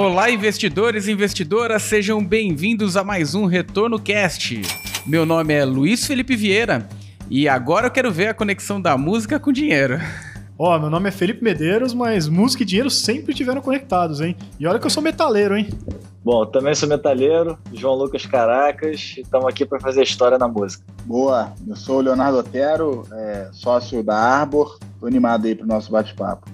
Olá, investidores e investidoras, sejam bem-vindos a mais um Retorno Cast. Meu nome é Luiz Felipe Vieira e agora eu quero ver a conexão da música com dinheiro. Ó, oh, meu nome é Felipe Medeiros, mas música e dinheiro sempre tiveram conectados, hein? E olha que eu sou metaleiro, hein? Bom, também sou metaleiro, João Lucas Caracas, e estamos aqui para fazer história na música. Boa, eu sou o Leonardo Otero, é, sócio da Arbor, tô animado aí pro nosso bate-papo.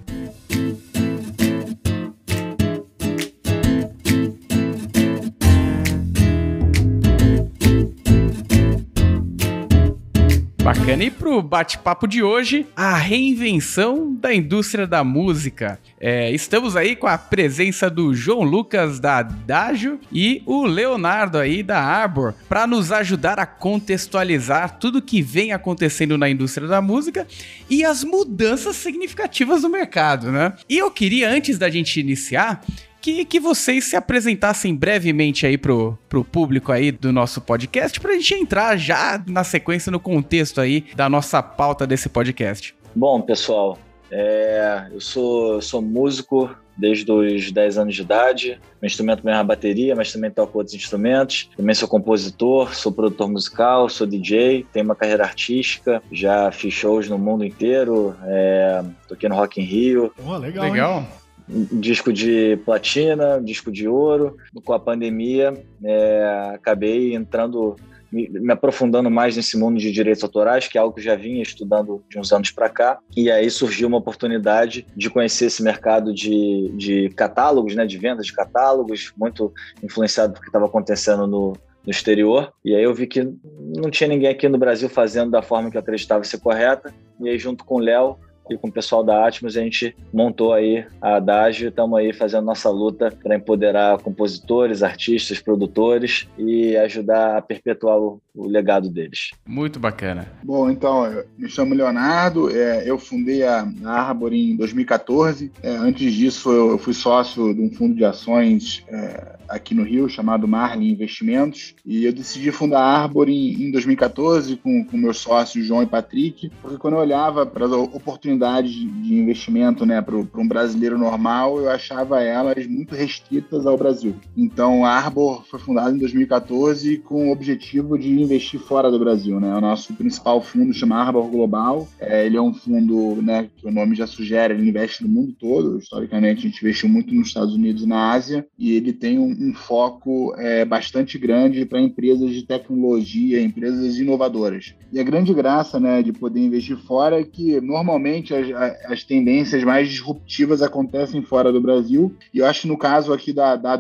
Bacana. E pro bate-papo de hoje, a reinvenção da indústria da música. É, estamos aí com a presença do João Lucas da Dágio e o Leonardo aí da Arbor para nos ajudar a contextualizar tudo que vem acontecendo na indústria da música e as mudanças significativas no mercado, né? E eu queria, antes da gente iniciar, que, que vocês se apresentassem brevemente aí pro, pro público aí do nosso podcast, pra gente entrar já na sequência, no contexto aí da nossa pauta desse podcast. Bom, pessoal, é, eu sou, sou músico desde os 10 anos de idade. Meu instrumento mesmo é a bateria, mas também toco outros instrumentos. Também sou compositor, sou produtor musical, sou DJ, tenho uma carreira artística, já fiz shows no mundo inteiro, é, toquei no Rock in Rio. Oh, legal. Legal. Disco de platina, disco de ouro. Com a pandemia, é, acabei entrando, me, me, aprofundando mais nesse mundo de direitos autorais, que é algo que já vinha estudando de uns anos para cá. E aí surgiu uma oportunidade de conhecer esse mercado de, de catálogos, né, de vendas de catálogos, muito influenciado do que estava acontecendo no, no exterior. E aí eu vi que não tinha ninguém aqui no Brasil fazendo da forma que eu acreditava ser correta. E aí, junto com o Léo, e com o pessoal da Atmos, a gente montou aí a Adagio e estamos aí fazendo nossa luta para empoderar compositores, artistas, produtores e ajudar a perpetuar o, o, legado deles. Muito bacana. Bom, então, eu me chamo Leonardo, é, eu fundei a, a Arbor em 2014. É, antes disso, eu fui sócio de um fundo de ações é, aqui no Rio chamado Marlin Investimentos e eu decidi fundar a Arbor em, em 2014 com, com meus sócios João e Patrick, porque quando eu olhava para as oportunidades de investimento né, para um brasileiro normal, eu achava elas muito restritas ao Brasil. Então, a Arbor foi fundada em 2014 com o objetivo de investir fora do Brasil. Né? O nosso principal fundo chama Arbor Global. É, ele é um fundo né, que o nome já sugere, ele investe no mundo todo. Historicamente, a gente investiu muito nos Estados Unidos e na Ásia. E ele tem um, um foco é, bastante grande para empresas de tecnologia, empresas inovadoras. E a grande graça né, de poder investir fora é que, normalmente, as, as tendências mais disruptivas acontecem fora do Brasil. E eu acho que no caso aqui da, da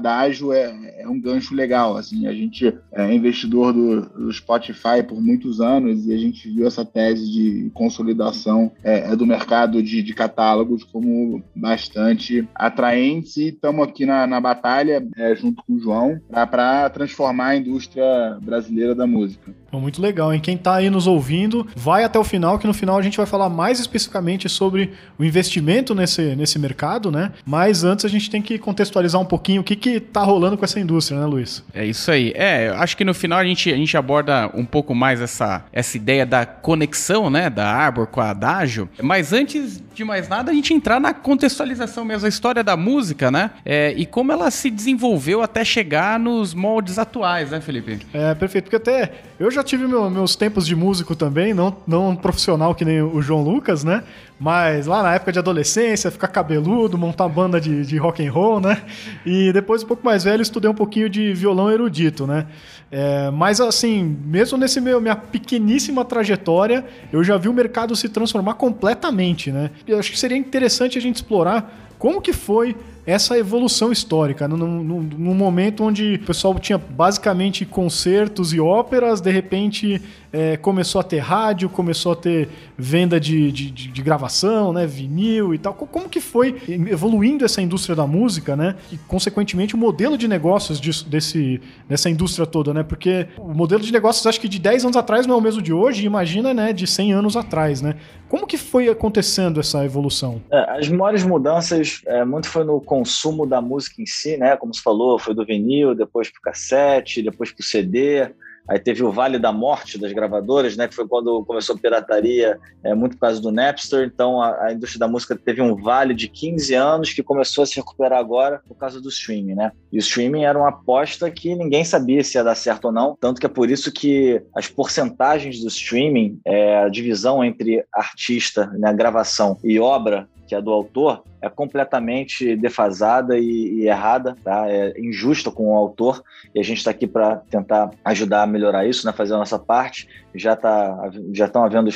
é, é um gancho legal. Assim, a gente é investidor do, do, Spotify por muitos anos e a gente viu essa tese de consolidação é, é do mercado de, de, catálogos como bastante atraente e estamos aqui na, na batalha é, junto com o João para transformar a indústria brasileira da música. Muito legal, hein? Quem está aí nos ouvindo, vai até o final, que no final a gente vai falar mais especificamente sobre o investimento nesse, nesse mercado, né? Mas antes a gente tem que contextualizar um pouquinho o que que tá rolando com essa indústria, né, Luiz? É isso aí. É, acho que no final a gente, a gente aborda um pouco mais essa, essa ideia da conexão, né, da Arbor com a Adagio. Mas antes de mais nada, a gente entrar na contextualização mesmo, a história da música, né? É, e como ela se desenvolveu até chegar nos moldes atuais, né, Felipe? É, perfeito. Porque até eu já tive meu, meus tempos de músico também, não, não profissional que nem o João Lucas, né? Mas lá na época de adolescência, ficar cabeludo, montar banda de, de rock and roll, né? E depois, um pouco mais velho, estudei um pouquinho de violão erudito, né? É, mas assim, mesmo nesse meu minha pequeníssima trajetória, eu já vi o mercado se transformar completamente, né? Eu acho que seria interessante a gente explorar como que foi essa evolução histórica, num, num, num, momento onde o pessoal tinha basicamente concertos e óperas, de repente é, começou a ter rádio, começou a ter venda de, de, de, gravação, né, vinil e tal. Como que foi evoluindo essa indústria da música, né? E, consequentemente, o modelo de negócios disso, desse, dessa indústria toda, né? Porque o modelo de negócios, acho que de 10 anos atrás não é o mesmo de hoje, imagina, né, de 100 anos atrás, né? Como que foi acontecendo essa evolução? É, as maiores mudanças, é, muito foi no consumo da música em si, né? Como você falou, foi do vinil, depois para o cassete, depois para o CD, Aí teve o Vale da Morte das gravadoras, né? Que foi quando começou a pirataria, é, muito por causa do Napster. Então a, a, indústria da música teve um vale de 15 anos que começou a se recuperar agora por causa do streaming, né? E o streaming era uma aposta que ninguém sabia se ia dar certo ou não. Tanto que é por isso que as porcentagens do streaming, é, a divisão entre artista, né, gravação e obra, que é do autor, é completamente defasada e, e, errada, tá? É injusta com o autor e a gente está aqui para tentar ajudar a melhorar isso, né? Fazer a nossa parte. Já tá, já estão havendo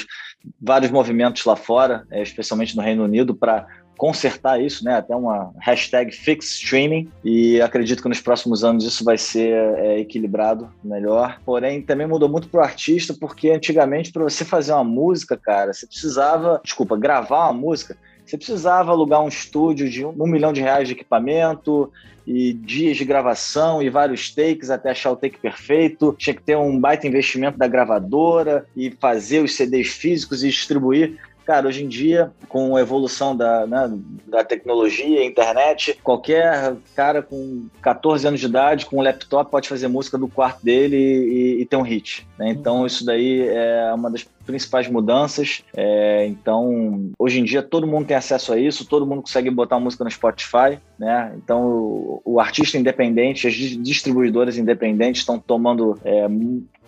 vários movimentos lá fora, é, especialmente no Reino Unido, para consertar isso, né? Até uma hashtag fix streaming e acredito que nos próximos anos isso vai ser é, equilibrado melhor. Porém, também mudou muito para o artista porque antigamente para você fazer uma música, cara, você precisava, desculpa, gravar uma música, você precisava alugar um estúdio de um, um milhão de reais de equipamento e dias de gravação e vários takes até achar o take perfeito. Tinha que ter um baita investimento da gravadora e fazer os CDs físicos e distribuir. Cara, hoje em dia, com a evolução da, né, da tecnologia, internet, qualquer cara com 14 anos de idade, com um laptop, pode fazer música do quarto dele e, e ter um hit. Né? Então, isso daí é uma das principais mudanças. É, então, hoje em dia, todo mundo tem acesso a isso, todo mundo consegue botar música no Spotify. Né? Então, o, o artista independente, as distribuidoras independentes estão tomando é,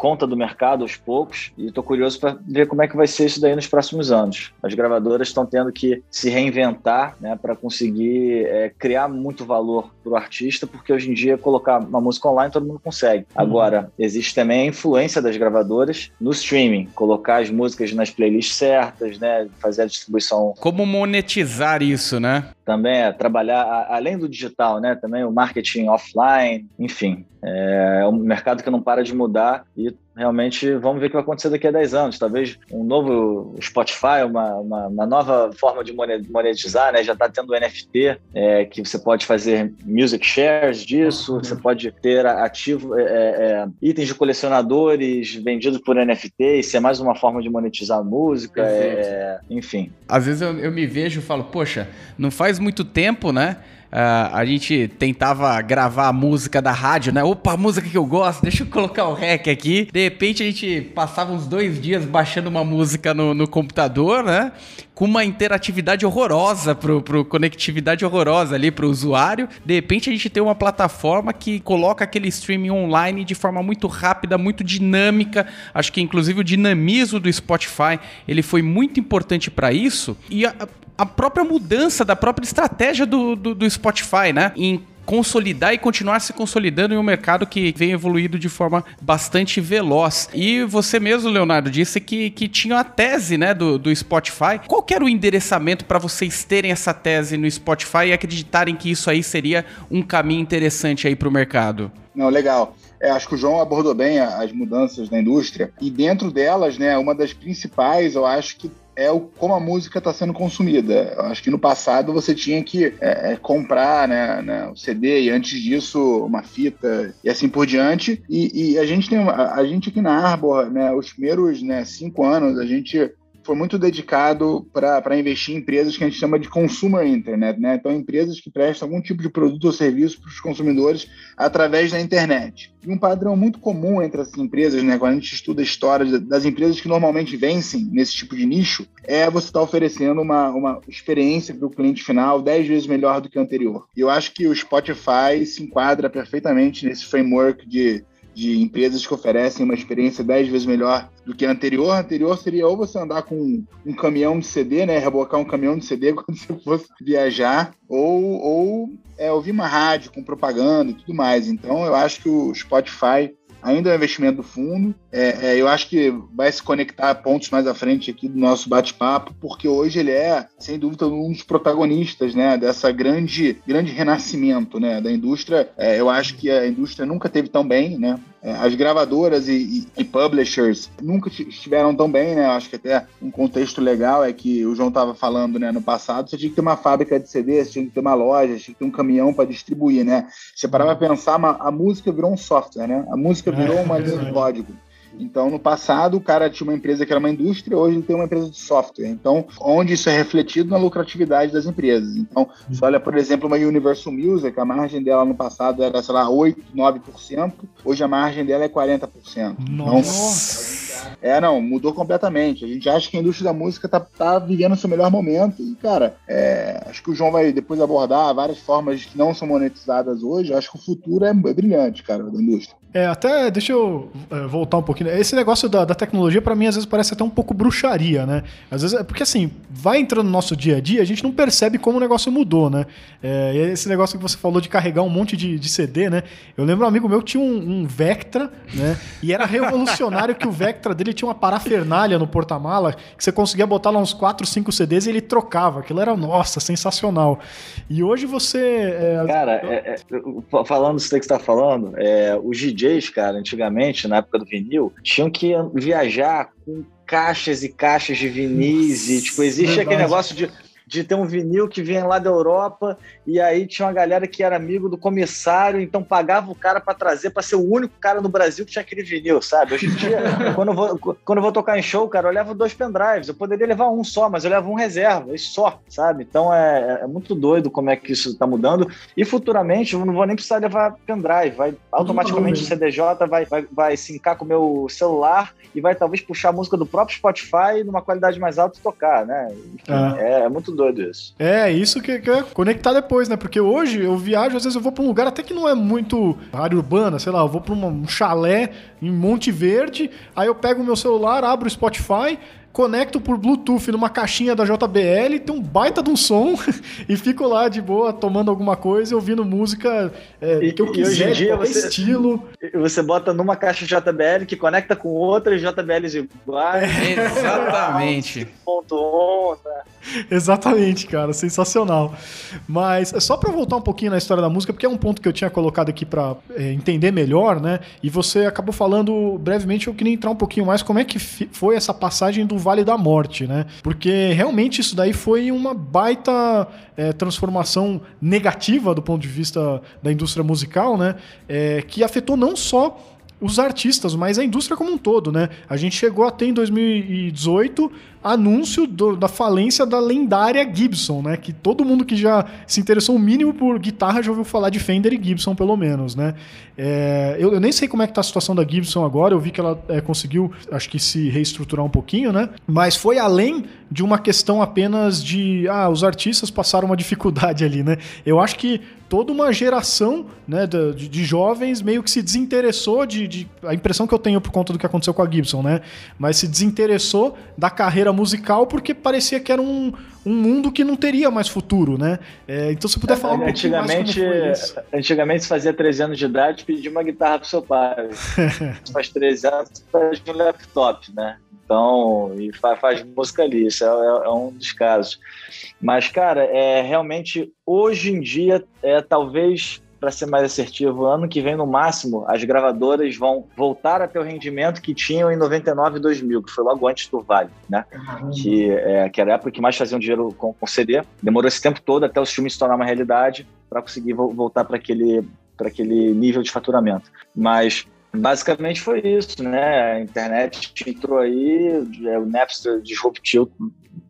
conta do mercado aos poucos e estou curioso para ver como é que vai ser isso daí nos próximos anos. As gravadoras estão tendo que se reinventar né, para conseguir é, criar muito valor para o artista, porque hoje em dia colocar uma música online todo mundo consegue. Uhum. Agora, existe também a influência das gravadoras no streaming, colocar as músicas nas playlists certas, né, fazer a distribuição. Como monetizar isso, né? Também é trabalhar, além do digital, né, também o marketing offline, enfim. É um mercado que não para de mudar e realmente vamos ver o que vai acontecer daqui a 10 anos. Talvez um novo Spotify, uma, uma, uma nova forma de monetizar, né? Já está tendo NFT, é, que você pode fazer music shares disso, uhum. você pode ter ativo é, é, é itens de colecionadores vendidos por NFT, isso é mais uma forma de monetizar a música, é, enfim. Às vezes eu, eu me vejo e falo, poxa, não faz muito tempo, né? Uh, a gente tentava gravar a música da rádio, né? Opa, música que eu gosto, deixa eu colocar o rec aqui. De repente a gente passava uns dois dias baixando uma música no, no computador, né? Com uma interatividade horrorosa, pro, pro conectividade horrorosa ali pro usuário. De repente a gente tem uma plataforma que coloca aquele streaming online de forma muito rápida, muito dinâmica. Acho que inclusive o dinamismo do Spotify ele foi muito importante para isso. E a, a própria mudança da própria estratégia do, do, do Spotify, né? Em consolidar e continuar se consolidando em um mercado que vem evoluído de forma bastante veloz. E você mesmo, Leonardo, disse que, que tinha a tese né, do, do Spotify. Qual era o endereçamento para vocês terem essa tese no Spotify e acreditarem que isso aí seria um caminho interessante aí para o mercado? Não, legal. É, acho que o João abordou bem as mudanças na indústria e dentro delas, né, uma das principais, eu acho que é o, como a música está sendo consumida. Eu acho que no passado você tinha que é, é, comprar né, né, o CD e antes disso uma fita e assim por diante. E, e a gente tem a, a, gente aqui na Arbor, né, os primeiros né, cinco anos a gente foi muito dedicado para investir em empresas que a gente chama de consumer internet, né? Então, empresas que prestam algum tipo de produto ou serviço para os consumidores através da internet. E um padrão muito comum entre essas empresas, né, quando a gente estuda a história das empresas que normalmente vencem nesse tipo de nicho, é você estar tá oferecendo uma, uma experiência para o cliente final dez vezes melhor do que o anterior. E eu acho que o Spotify se enquadra perfeitamente nesse framework de de empresas que oferecem uma experiência dez vezes melhor do que a anterior. A anterior seria ou você andar com um caminhão de CD, né? Rebocar um caminhão de CD quando você fosse viajar, ou, ou é, ouvir uma rádio com propaganda e tudo mais. Então eu acho que o Spotify ainda é um investimento do fundo. É, é, eu acho que vai se conectar a pontos mais à frente aqui do nosso bate-papo, porque hoje ele é, sem dúvida, um dos protagonistas né, dessa grande, grande renascimento né, da indústria. É, eu acho que a indústria nunca teve tão bem, né? É, as gravadoras e, e, e, publishers nunca estiveram tão bem, né? Acho que até um contexto legal é que o João estava falando, né? No passado, você tinha que ter uma fábrica de CD, você tinha que ter uma loja, tinha que ter um caminhão para distribuir, né? Você parava para pensar, a música virou um software, né? A música virou é, uma linha de código. Então, no passado, o cara tinha uma empresa que era uma indústria, hoje ele tem uma empresa de software. Então, onde isso é refletido na lucratividade das empresas. Então, você olha, por exemplo, uma Universal Music, a margem dela no passado era, sei lá, 8, 9%, hoje a margem dela é 40%. Nossa! Então, é, não, mudou completamente. A gente acha que a indústria da música tá, tá vivendo o seu melhor momento e, cara, é, acho que o João vai depois abordar várias formas que não são monetizadas hoje. Acho que o futuro é, é brilhante, cara, da indústria. É, até deixa eu é, voltar um pouquinho. Esse negócio da, da tecnologia, para mim, às vezes parece até um pouco bruxaria, né? Às vezes, é porque assim, vai entrando no nosso dia a dia, a gente não percebe como o negócio mudou, né? É, esse negócio que você falou de carregar um monte de, de CD, né? Eu lembro um amigo meu que tinha um, um Vectra, né? E era revolucionário que o Vectra dele tinha uma parafernália no porta-mala, que você conseguia botar lá uns 4, 5 CDs e ele trocava. Aquilo era, nossa, sensacional. E hoje você. É... Cara, é, é, falando isso que você está falando, é, o GD DJs, cara, antigamente, na época do vinil, tinham que viajar com caixas e caixas de vinis e, tipo, existe aquele negócio de de ter um vinil que vinha lá da Europa e aí tinha uma galera que era amigo do comissário, então pagava o cara para trazer, para ser o único cara no Brasil que tinha aquele vinil, sabe? Hoje em dia, quando, eu vou, quando eu vou tocar em show, cara, eu levo dois pendrives. Eu poderia levar um só, mas eu levo um reserva, isso só, sabe? Então é, é muito doido como é que isso está mudando. E futuramente eu não vou nem precisar levar pendrive, vai automaticamente o CDJ vai, vai, vai sincar com o meu celular e vai talvez puxar a música do próprio Spotify numa qualidade mais alta e tocar, né? Enfim, ah. é, é muito doido isso. É, isso que, que é conectar depois, né? Porque hoje eu viajo, às vezes eu vou pra um lugar até que não é muito área urbana, sei lá, eu vou pra um chalé em Monte Verde, aí eu pego o meu celular, abro o Spotify, conecto por Bluetooth numa caixinha da JBL, tem um baita de um som e fico lá de boa tomando alguma coisa e ouvindo música é, e, que eu quiser, hoje em dia você, estilo. Você bota numa caixa JBL que conecta com outras JBLs iguais. É, exatamente. Onda. Exatamente, cara, sensacional. Mas é só para voltar um pouquinho na história da música, porque é um ponto que eu tinha colocado aqui para é, entender melhor, né? E você acabou falando brevemente, eu queria entrar um pouquinho mais como é que foi essa passagem do Vale da Morte, né? Porque realmente isso daí foi uma baita é, transformação negativa do ponto de vista da indústria musical, né? É, que afetou não só os artistas, mas a indústria como um todo, né? A gente chegou até em 2018 anúncio do, da falência da lendária Gibson, né? Que todo mundo que já se interessou o mínimo por guitarra já ouviu falar de Fender e Gibson, pelo menos, né? É, eu, eu, nem sei como é que tá a situação da Gibson agora, eu vi que ela é, conseguiu, acho que se reestruturar um pouquinho, né? Mas foi além de uma questão apenas de, ah, os artistas passaram uma dificuldade ali, né? Eu acho que toda uma geração né, de, de jovens meio que se desinteressou de, de, A impressão que eu tenho por conta do que aconteceu com a Gibson, né? Mas se desinteressou da carreira carreira musical porque parecia que era um, um mundo que não teria mais futuro, né? É, então, se puder falar um antigamente, Antigamente, você fazia 13 anos de idade e pedia uma guitarra pro seu pai. faz 13 anos, faz um laptop, né? Então, e faz, faz música ali, isso é, é, é, um dos casos. Mas, cara, é realmente, hoje em dia, é talvez para ser mais assertivo, ano que vem, no máximo, as gravadoras vão voltar a ter o rendimento que tinham em 99 e 2000, que foi logo antes do Vale, né? Uhum. Que, é, que era a época que mais faziam dinheiro com, com CD. Demorou esse tempo todo até os filmes se tornar uma realidade para conseguir vo voltar para aquele, aquele nível de faturamento. Mas basicamente foi isso, né? A internet entrou aí, é, o Napster disruptiu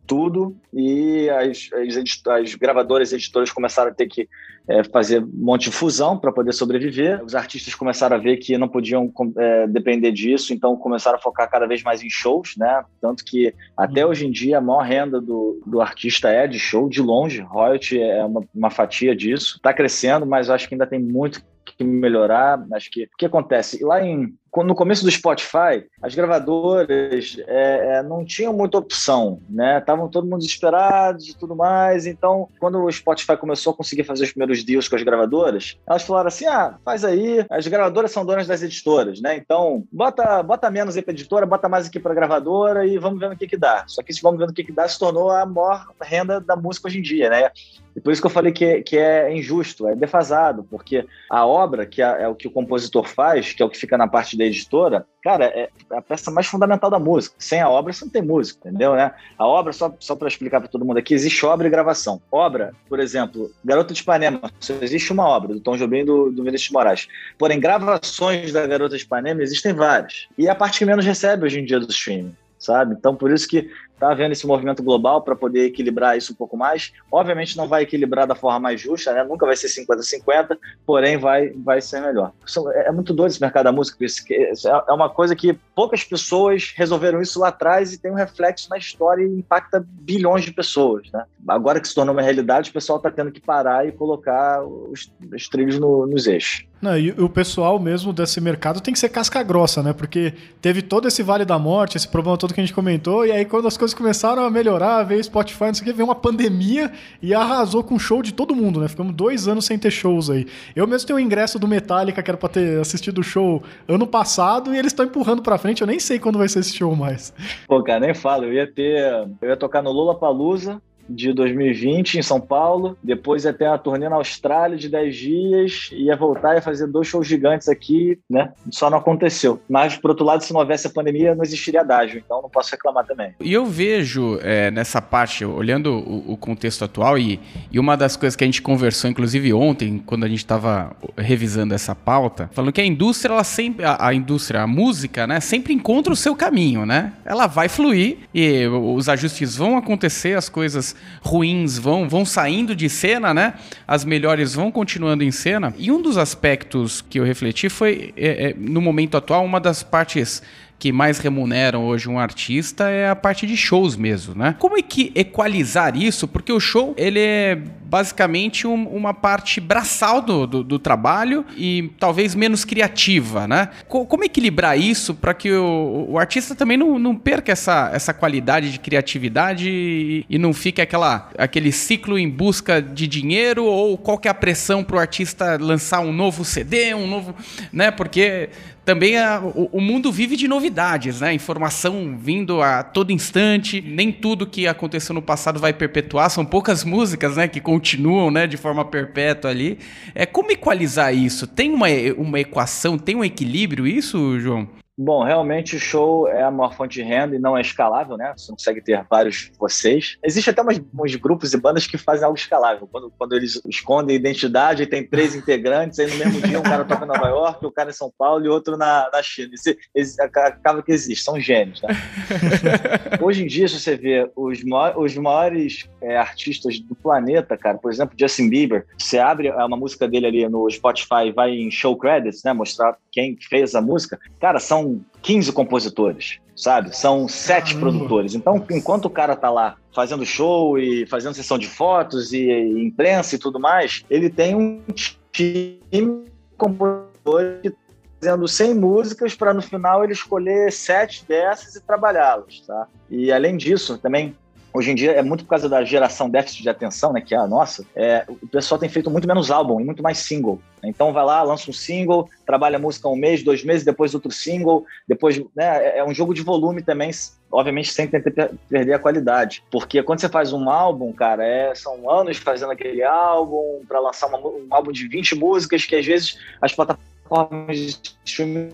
tudo e as, as, as gravadoras e editoras começaram a ter que é, fazer um monte de fusão para poder sobreviver. Os artistas começaram a ver que não podiam é, depender disso, então começaram a focar cada vez mais em shows, né? Tanto que até hoje em dia a maior renda do, do artista é de show, de longe. Royalty é uma, uma fatia disso. Está crescendo, mas acho que ainda tem muito que melhorar. Acho que o que acontece lá em no começo do Spotify, as gravadoras é, é, não tinham muita opção, né? Estavam todo mundo desesperado e tudo mais. Então, quando o Spotify começou a conseguir fazer os primeiros deals com as gravadoras, elas falaram assim: ah, faz aí. As gravadoras são donas das editoras, né? Então, bota, bota menos aí para editora, bota mais aqui para gravadora e vamos ver no que que dá. Só que esse vamos ver no que que dá se tornou a maior renda da música hoje em dia, né? E por isso que eu falei que, que é injusto, é defasado, porque a obra, que é, é o que o compositor faz, que é o que fica na parte da editora, cara, é a peça mais fundamental da música. Sem a obra, você não tem música, entendeu, né? A obra, só, só para explicar para todo mundo aqui, existe obra e gravação. Obra, por exemplo, Garota de Ipanema, só existe uma obra, do Tom Jobim e do, do Vinícius Moraes. Porém, gravações da Garota de Ipanema existem várias. E é a parte que menos recebe hoje em dia do streaming sabe? Então, por isso que está havendo esse movimento global para poder equilibrar isso um pouco mais. Obviamente não vai equilibrar da forma mais justa, né? nunca vai ser 50-50, porém vai, vai ser melhor. É, é muito doido esse mercado da música, é, é uma coisa que poucas pessoas resolveram isso lá atrás e tem um reflexo na história e impacta bilhões de pessoas. Né? Agora que se tornou uma realidade, o pessoal está tendo que parar e colocar os, os trilhos no, nos eixos. Não, e o pessoal mesmo desse mercado tem que ser casca grossa, né? Porque teve todo esse Vale da Morte, esse problema todo que a gente comentou, e aí quando as coisas começaram a melhorar, veio Spotify, não sei o que, veio uma pandemia e arrasou com o show de todo mundo, né? Ficamos dois anos sem ter shows aí. Eu mesmo tenho o ingresso do Metallica, que era pra ter assistido o show ano passado, e eles estão empurrando pra frente, eu nem sei quando vai ser esse show mais. Pô, cara, nem falo, eu ia ter. Eu ia tocar no Lula Palusa, de 2020 em São Paulo, depois ia ter turnê na Austrália de 10 dias, ia voltar e fazer dois shows gigantes aqui, né? Só não aconteceu. Mas, por outro lado, se não houvesse a pandemia, não existiria adágio, então não posso reclamar também. E eu vejo é, nessa parte, olhando o, o, contexto atual, e, e uma das coisas que a gente conversou, inclusive ontem, quando a gente estava revisando essa pauta, falando que a indústria, ela sempre, a, a indústria, a música, né, sempre encontra o seu caminho, né? Ela vai fluir e os ajustes vão acontecer, as coisas ruins vão, vão saindo de cena, né? As melhores vão continuando em cena. E um dos aspectos que eu refleti foi, é, é, no momento atual, uma das partes que mais remuneram hoje um artista é a parte de shows mesmo, né? Como é que equalizar isso? Porque o show, ele é basicamente um, uma parte braçal do, do, do, trabalho e talvez menos criativa, né? como equilibrar isso para que o, o, artista também não, não perca essa, essa qualidade de criatividade e, e, não fique aquela, aquele ciclo em busca de dinheiro ou qual que é a pressão para o artista lançar um novo CD, um novo... né? Porque também a, o, o, mundo vive de novidades, né? Informação vindo a todo instante. Nem tudo que aconteceu no passado vai perpetuar. São poucas músicas, né, que continuam, né, de forma perpétua ali. É como equalizar isso? Tem uma, uma equação? Tem um equilíbrio isso, João? Bom, realmente o show é a maior fonte de renda e não é escalável, né? Você não consegue ter vários vocês. Existe até umas, uns grupos e bandas que fazem algo escalável. Quando, quando eles escondem a identidade e tem três integrantes, aí no mesmo dia um cara toca em Nova York, o cara em São Paulo e outro na, na China. Isso, acaba que existe, são gênios, né? Hoje em dia, se você vê os, maiores, os maiores é, artistas do planeta, cara, por exemplo, Justin Bieber, você abre uma música dele ali no Spotify e vai em show credits, né? Mostrar quem fez a música. Cara, são 15 compositores, sabe? São sete produtores. Então, enquanto o cara tá lá fazendo show e fazendo sessão de fotos e, e imprensa e tudo mais, ele tem um time de compositores fazendo 100 músicas para no final ele escolher sete dessas e trabalhá-las, tá? E além disso, também hoje em dia é muito por causa da geração déficit de atenção, né, que é a nossa, é, o pessoal tem feito muito menos álbum e muito mais single. Então vai lá, lança um single, trabalha a música um mês, dois meses, depois outro single, depois, né, é, é um jogo de volume também, obviamente sem tentar perder a qualidade. Porque quando você faz um álbum, cara, é, são anos fazendo aquele álbum para lançar uma, um álbum de 20 músicas que às vezes as plataformas plataformas de streaming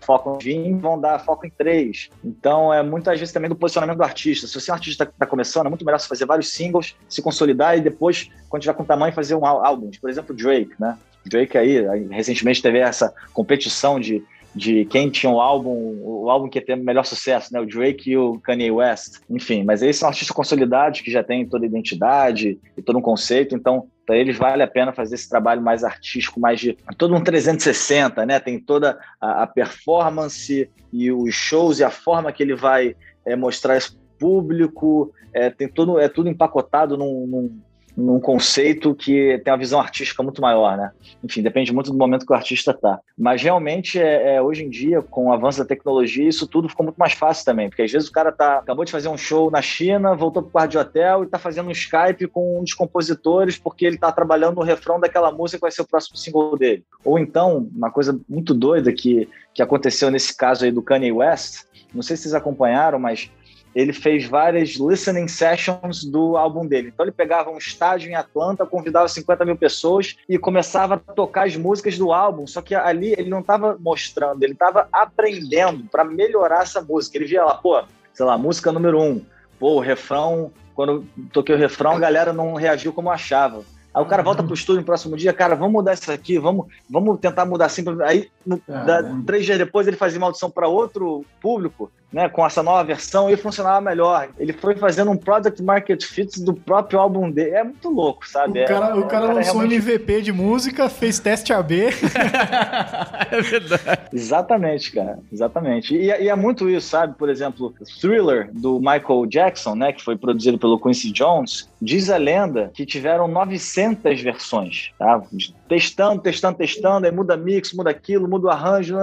focam em vão dar foco em três. Então, é muitas vezes também do posicionamento do artista. Se você é um artista que está começando, é muito melhor você fazer vários singles, se consolidar e depois, quando tiver com tamanho, fazer um álbum. Por exemplo, Drake, né? Drake aí, recentemente teve essa competição de de quem tinha o álbum, o álbum que ia ter melhor sucesso, né? O Drake e o Kanye West. Enfim, mas eles são artistas consolidados que já têm toda a identidade e todo um conceito, então para eles vale a pena fazer esse trabalho mais artístico, mais de todo um 360, né? Tem toda a, a performance e os shows e a forma que ele vai é, mostrar esse público, é, tem todo, é tudo empacotado num, num, num conceito que tem uma visão artística muito maior, né? Enfim, depende muito do momento que o artista está. Mas realmente, é, é, hoje em dia, com o avanço da tecnologia, isso tudo ficou muito mais fácil também, porque às vezes o cara tá, acabou de fazer um show na China, voltou para o quarto de hotel e está fazendo um Skype com um dos compositores porque ele está trabalhando no refrão daquela música que vai ser o próximo single dele. Ou então, uma coisa muito doida que, que aconteceu nesse caso aí do Kanye West, não sei se vocês acompanharam, mas ele fez várias listening sessions do álbum dele. Então ele pegava um estádio em Atlanta, convidava 50 mil pessoas e começava a tocar as músicas do álbum. Só que ali ele não estava mostrando, ele estava aprendendo para melhorar essa música. Ele via lá, pô, sei lá, música número um. Pô, o refrão, quando toquei o refrão, a galera não reagiu como achava. Aí o cara volta pro estúdio no próximo dia, cara, vamos mudar isso aqui, vamos, vamos tentar mudar assim. Aí, no, da, três dias depois, ele fazia uma audição para outro público né, com essa nova versão e funcionava melhor. Ele foi fazendo um product market fit do próprio álbum dele. É muito louco, sabe? O cara, é, o cara, cara lançou realmente... um MVP de música, fez teste AB. é verdade. Exatamente, cara. Exatamente. E, e, é muito isso, sabe? Por exemplo, Thriller, do Michael Jackson, né, que foi produzido pelo Quincy Jones, diz a lenda que tiveram 900 versões, tá? Testando, testando, testando, aí muda mix, muda aquilo, muda o arranjo,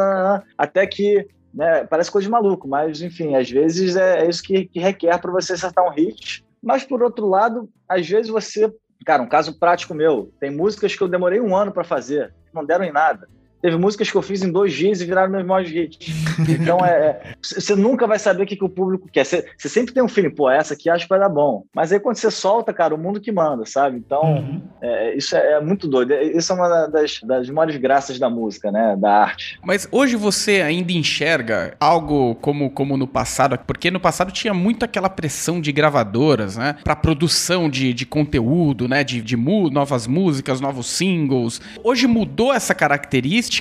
até que né? Parece coisa de maluco, mas enfim, às vezes é, é isso que, que requer para você acertar um hit. Mas por outro lado, às vezes você, cara, um caso prático meu, tem músicas que eu demorei um ano para fazer, não deram em nada. Teve músicas que eu fiz em dois dias e viraram meus maiores hits. Então, é, você é, nunca vai saber o que, que o público quer. Você, você, sempre tem um feeling, pô, essa aqui acho que vai dar bom. Mas aí quando você solta, cara, o mundo que manda, sabe? Então, uhum. é, isso é, é, muito doido. É, isso é uma das, das maiores graças da música, né? Da arte. Mas hoje você ainda enxerga algo como, como no passado? Porque no passado tinha muito aquela pressão de gravadoras, né? Pra produção de, de conteúdo, né? De, de novas músicas, novos singles. Hoje mudou essa característica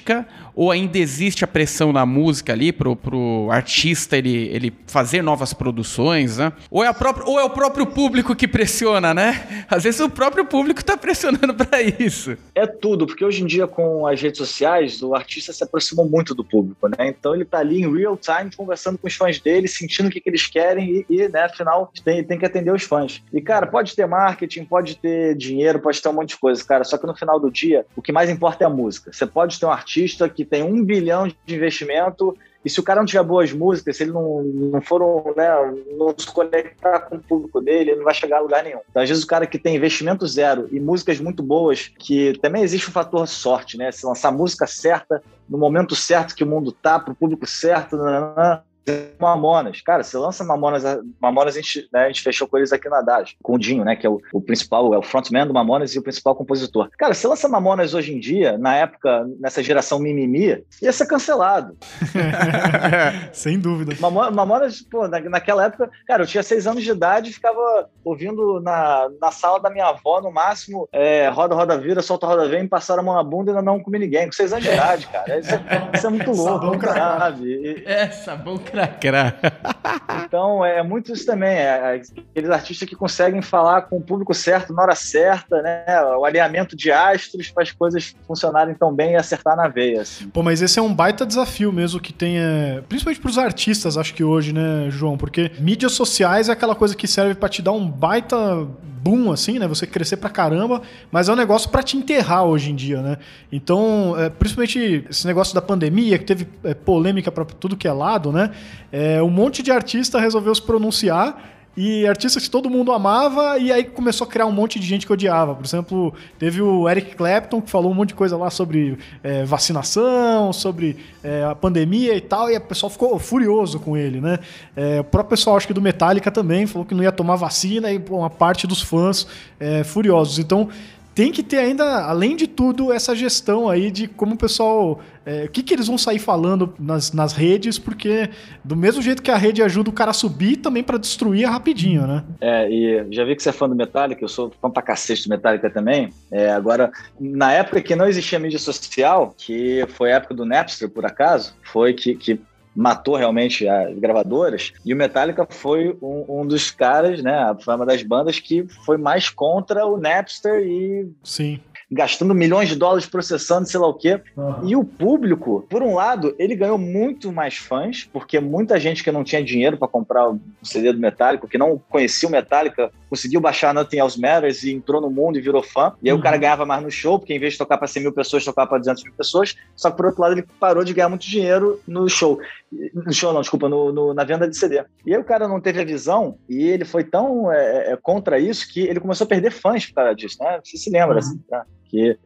ou ainda existe a pressão na música ali pro, pro artista ele, ele fazer novas produções, né? Ou é, a própria, ou é o próprio público que pressiona, né? Às vezes o próprio público tá pressionando para isso. É tudo, porque hoje em dia com as redes sociais, o artista se aproximou muito do público, né? Então ele tá ali em real time conversando com os fãs dele, sentindo o que, que eles querem e, e, né, afinal, tem, tem que atender os fãs. E, cara, pode ter marketing, pode ter dinheiro, pode ter um monte de coisa, cara, só que no final do dia, o que mais importa é a música. Você pode ter um artista que tem um bilhão de investimento e se o cara não tiver boas músicas, se ele não, não for, né, não se conectar com o público dele, ele não vai chegar a lugar nenhum. Então, às vezes, o cara que tem investimento zero e músicas muito boas, que também existe um fator sorte, né? Se lançar música certa, no momento certo que o mundo tá, para o público certo, nanana, Mamonas. Cara, você lança Mamonas, Mamonas a gente, né, a gente fechou com eles aqui na DAS, com o Dinho, né, que é o, o, principal, é o frontman do Mamonas e o principal compositor. Cara, você lança Mamonas hoje em dia, na época, nessa geração mimimi, ia ser cancelado. Sem dúvida. Mamonas, pô, na, naquela época, cara, eu tinha seis anos de idade e ficava ouvindo na, na sala da minha avó, no máximo, é, roda, roda, vira, solta, roda, vem, passaram a mão na bunda e ainda não comi ninguém, com seis anos de idade, cara. Isso é, isso é muito louco, sabão sabe? E, é, sabão Então, é muito isso também. É, aqueles artistas que conseguem falar com o público certo na hora certa, né? O alinhamento de astros para as coisas funcionarem tão bem e acertar na veia. Assim. Pô, mas esse é um baita desafio mesmo que tem, é... principalmente para os artistas, acho que hoje, né, João? Porque mídias sociais é aquela coisa que serve para te dar um baita boom, assim, né? Você crescer pra caramba, mas é um negócio para te enterrar hoje em dia, né? Então, é, principalmente esse negócio da pandemia, que teve é, polêmica para tudo que é lado, né? É, um monte de artista resolveu se pronunciar e artistas que todo mundo amava, e aí começou a criar um monte de gente que odiava. Por exemplo, teve o Eric Clapton, que falou um monte de coisa lá sobre é, vacinação, sobre é, a pandemia e tal, e o pessoal ficou furioso com ele, né? É, o próprio pessoal, acho que do Metallica também, falou que não ia tomar vacina, e pô, uma parte dos fãs é, furiosos. Então, tem que ter ainda, além de tudo, essa gestão aí de como o pessoal. É, o que, que eles vão sair falando nas, nas redes, porque do mesmo jeito que a rede ajuda o cara a subir, também para destruir rapidinho, né? É, e já vi que você é fã do Metallica, eu sou fã pra cacete do Metallica também. É, agora, na época que não existia mídia social, que foi a época do Napster, por acaso, foi que, que matou realmente as gravadoras. E o Metallica foi um, um, dos caras, né? Foi uma das bandas que foi mais contra o Napster e. Sim gastando milhões de dólares processando, sei lá o quê. Uhum. E o público, por um lado, ele ganhou muito mais fãs, porque muita gente que não tinha dinheiro para comprar o CD do Metallica, que não conhecia o Metallica, conseguiu baixar Nothing Else Matters e entrou no mundo e virou fã. E aí uhum. o cara ganhava mais no show, porque em vez de tocar para 100 mil pessoas, tocava para 200 mil pessoas. Só que por outro lado, ele parou de ganhar muito dinheiro no show. No show, não, desculpa, no, no, na venda de CD. E aí o cara não teve a visão e ele foi tão é, é, contra isso que ele começou a perder fãs por causa disso, né? Você se lembra, uhum. assim, tá? Que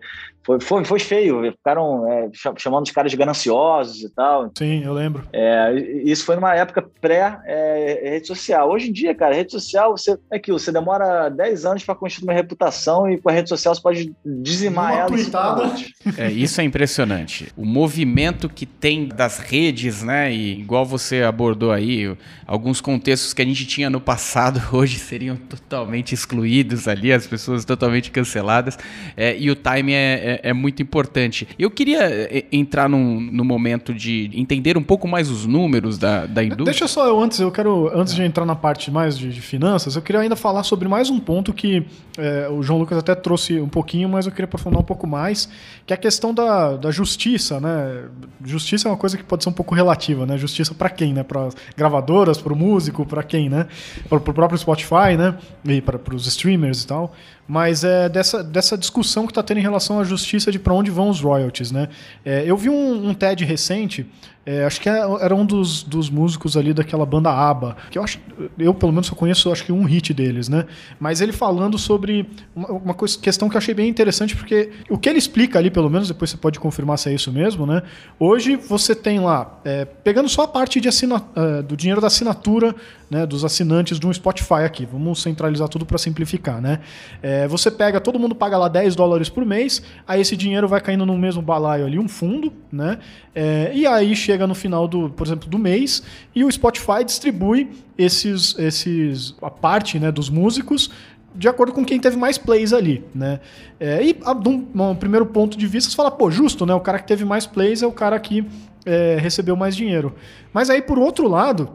foi, foi, foi feio, ficaram é, chamando os caras de gananciosos e tal. Sim, eu lembro. É, isso foi numa época pré-rede é, social. Hoje em dia, cara, rede social, você, é aquilo, você demora 10 anos para construir uma reputação e com a rede social você pode dizimar uma ela. Tuitada. É, isso é impressionante. O movimento que tem das redes, né? E igual você abordou aí, alguns contextos que a gente tinha no passado hoje seriam totalmente excluídos ali, as pessoas totalmente canceladas. É, e o time é, é, é, muito importante. Eu queria é, entrar num, no momento de entender um pouco mais os números da, da indústria. Deixa só eu antes, eu quero, antes de entrar na parte mais de, de finanças, eu queria ainda falar sobre mais um ponto que é, o João Lucas até trouxe um pouquinho, mas eu queria aprofundar um pouco mais, que é a questão da, da justiça, né? Justiça é uma coisa que pode ser um pouco relativa, né? Justiça para quem, né? Para gravadoras, para o músico, para quem, né? Para o próprio Spotify, né? E para os streamers e tal mas é dessa, dessa discussão que está tendo em relação à justiça de para onde vão os royalties. Né? É, eu vi um, um TED recente, é, acho que é, era um dos, dos músicos ali daquela banda ABBA, que eu acho, eu pelo menos só conheço acho que um hit deles, né? Mas ele falando sobre uma, uma coisa, questão que eu achei bem interessante, porque o que ele explica ali, pelo menos, depois você pode confirmar se é isso mesmo, né? Hoje você tem lá, é, pegando só a parte de assina, uh, do dinheiro da assinatura né, dos assinantes de um Spotify aqui, vamos centralizar tudo para simplificar, né? É, você pega, todo mundo paga lá 10 dólares por mês, aí esse dinheiro vai caindo no mesmo balaio ali, um fundo, né? É, e aí chega no final do, por exemplo, do mês, e o Spotify distribui esses, esses a parte né, dos músicos de acordo com quem teve mais plays ali, né? É, e de um, um, primeiro ponto de vista, você fala, pô, justo, né? O cara que teve mais plays é o cara que é, recebeu mais dinheiro. Mas aí, por outro lado,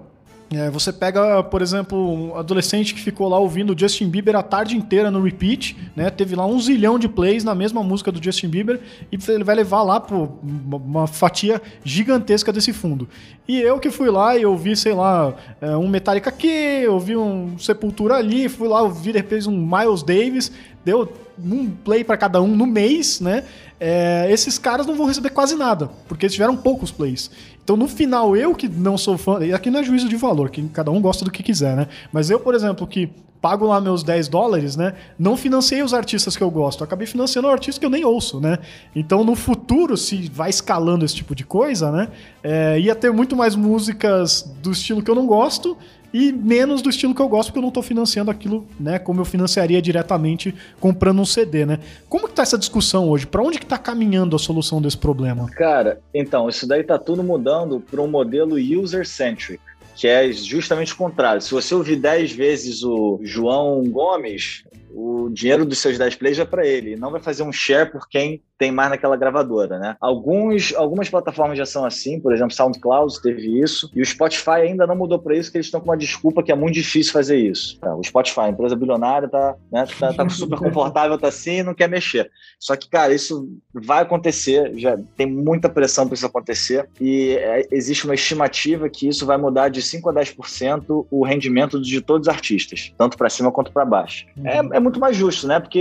é, você pega, por exemplo, um adolescente que ficou lá ouvindo o Justin Bieber a tarde inteira no repeat, né? Teve lá um zilhão de plays na mesma música do Justin Bieber e ele vai levar lá pô, uma fatia gigantesca desse fundo. E eu que fui lá e ouvi, sei lá, é, um Metallica aqui, ouvi um Sepultura ali, fui lá ouvir de repente um Miles Davis, deu um play para cada um no mês, né? É, esses caras não vão receber quase nada, porque eles tiveram poucos plays. Então, no final, eu que não sou fã, e aqui não é juízo de valor, que cada um gosta do que quiser, né? Mas eu, por exemplo, que pago lá meus 10 dólares, né? Não financei os artistas que eu gosto, acabei financiando um artista que eu nem ouço, né? Então, no futuro, se vai escalando esse tipo de coisa, né? É, ia ter muito mais músicas do estilo que eu não gosto e menos do estilo que eu gosto, porque eu não estou financiando aquilo, né, como eu financiaria diretamente comprando um CD, né? Como que tá essa discussão hoje? Para onde que tá caminhando a solução desse problema? Cara, então, isso daí tá tudo mudando para um modelo user-centric que é justamente o contrário. Se você ouvir 10 vezes o João Gomes, o dinheiro dos seus 10 plays é para ele, não vai fazer um share por quem tem mais naquela gravadora, né? Alguns, algumas plataformas já são assim, por exemplo, SoundCloud teve isso, e o Spotify ainda não mudou para isso, que eles estão com uma desculpa que é muito difícil fazer isso. Tá, o Spotify, empresa bilionária, tá, né, tá, tá super confortável, tá assim, e não quer mexer. Só que, cara, isso vai acontecer, já tem muita pressão para isso acontecer, e é, existe uma estimativa que isso vai mudar de 5 a 10% o rendimento de todos os artistas, tanto para cima quanto para baixo. É, é muito mais justo, né? Porque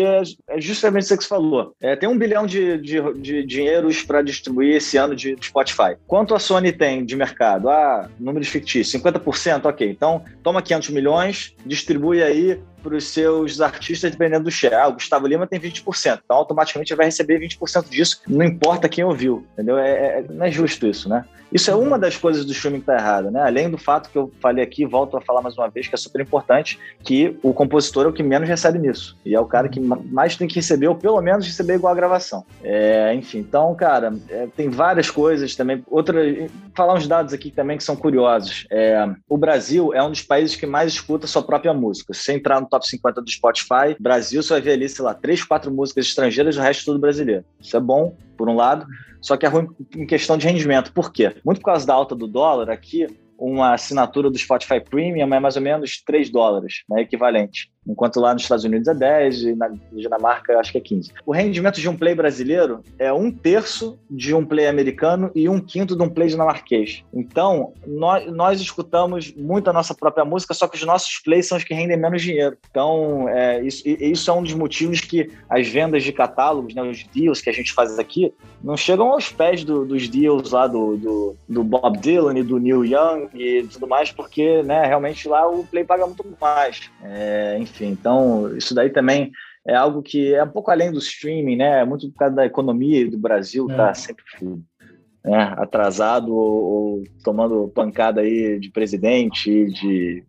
é justamente isso que você falou. É, tem um bilhão de de, de dinheiros para distribuir esse ano de, de, Spotify. Quanto a Sony tem de mercado? Ah, números fictícios, 50%, ok. Então, toma 500 milhões, distribui aí para os seus artistas dependendo do share. Ah, o Gustavo Lima tem 20%, então automaticamente ele vai receber 20% disso, não importa quem ouviu, entendeu? É, é, não é justo isso, né? Isso é uma das coisas do streaming que tá errada, né? Além do fato que eu falei aqui, volto a falar mais uma vez, que é super importante, que o compositor é o que menos recebe nisso. E é o cara que mais tem que receber, ou pelo menos receber igual a gravação. É, enfim, então, cara, é, tem várias coisas também. Outra, falar uns dados aqui também que são curiosos. É, o Brasil é um dos países que mais escuta sua própria música. Se entrar no top 50 do Spotify, Brasil, você vai ver ali, sei lá, três, quatro músicas estrangeiras, o resto tudo brasileiro. Isso é bom, por um lado, só que é ruim em questão de rendimento. Por quê? Muito por causa da alta do dólar, aqui uma assinatura do Spotify Premium é mais ou menos 3 dólares, né, equivalente. Enquanto lá nos Estados Unidos é 10 e na Dinamarca acho que é 15. O rendimento de um play brasileiro é um terço de um play americano e um quinto de um play dinamarquês. Então, nós, nós escutamos muito a nossa própria música, só que os nossos plays são os que rendem menos dinheiro. Então, é, isso, isso é um dos motivos que as vendas de catálogos, né, os deals que a gente faz aqui, não chegam aos pés do, dos deals lá do, do, do Bob Dylan e do Neil Young e tudo mais, porque né, realmente lá o Play paga muito mais. É, enfim, então isso daí também é algo que é um pouco além do streaming, né? É muito por causa da economia do Brasil, é. tá sempre né, atrasado ou, ou, tomando pancada aí de presidente, de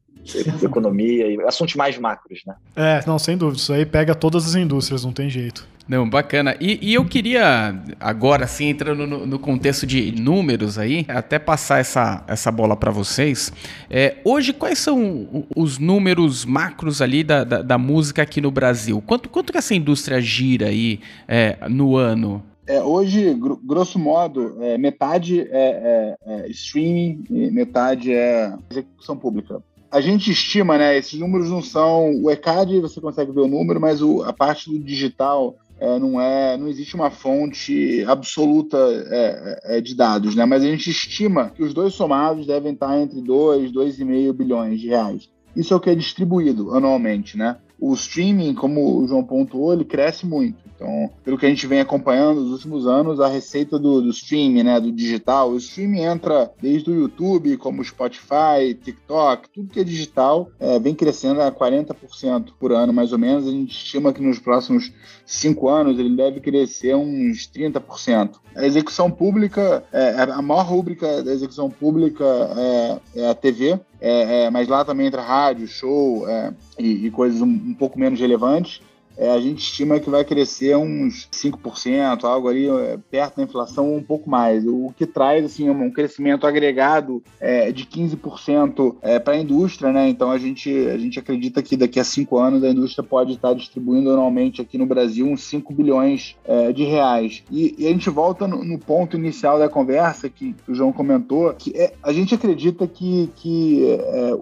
economia e assuntos mais macros, né? É, não, sem dúvida. Isso aí pega todas as indústrias, não tem jeito. Não, bacana. E, e eu queria, agora sim, entrando no, no, contexto de números aí, até passar essa, essa bola para vocês. É, hoje, quais são os números macros ali da, da, da, música aqui no Brasil? Quanto, quanto que essa indústria gira aí é, no ano? É, hoje, grosso modo, é, metade é, é, é streaming e metade é execução pública a gente estima, né? Esses números não são. O ECAD você consegue ver o número, mas o, a parte do digital é, não é. Não existe uma fonte absoluta é, é, de dados, né? Mas a gente estima que os dois somados devem estar entre 2, 2,5 bilhões de reais. Isso é o que é distribuído anualmente, né? O streaming, como o João pontuou, ele cresce muito. Então, pelo que a gente vem acompanhando nos últimos anos, a receita do, do streaming, né, do digital, o streaming entra desde o YouTube, como Spotify, TikTok, tudo que é digital, é, vem crescendo a 40% por ano, mais ou menos. A gente estima que nos próximos cinco anos ele deve crescer uns 30%. A execução pública, é, a maior rúbrica da execução pública é, é a TV, é, é, mas lá também entra rádio, show é, e, e, coisas um, um pouco menos relevantes é, a gente estima que vai crescer uns 5%, algo ali é, perto da inflação, um pouco mais. O que traz assim, um crescimento agregado é, de 15% é, para a indústria, né? Então a gente, a gente acredita que daqui a cinco anos a indústria pode estar distribuindo anualmente aqui no Brasil uns 5 bilhões é, de reais. E, e, a gente volta no, no, ponto inicial da conversa que, o João comentou, que é, a gente acredita que, que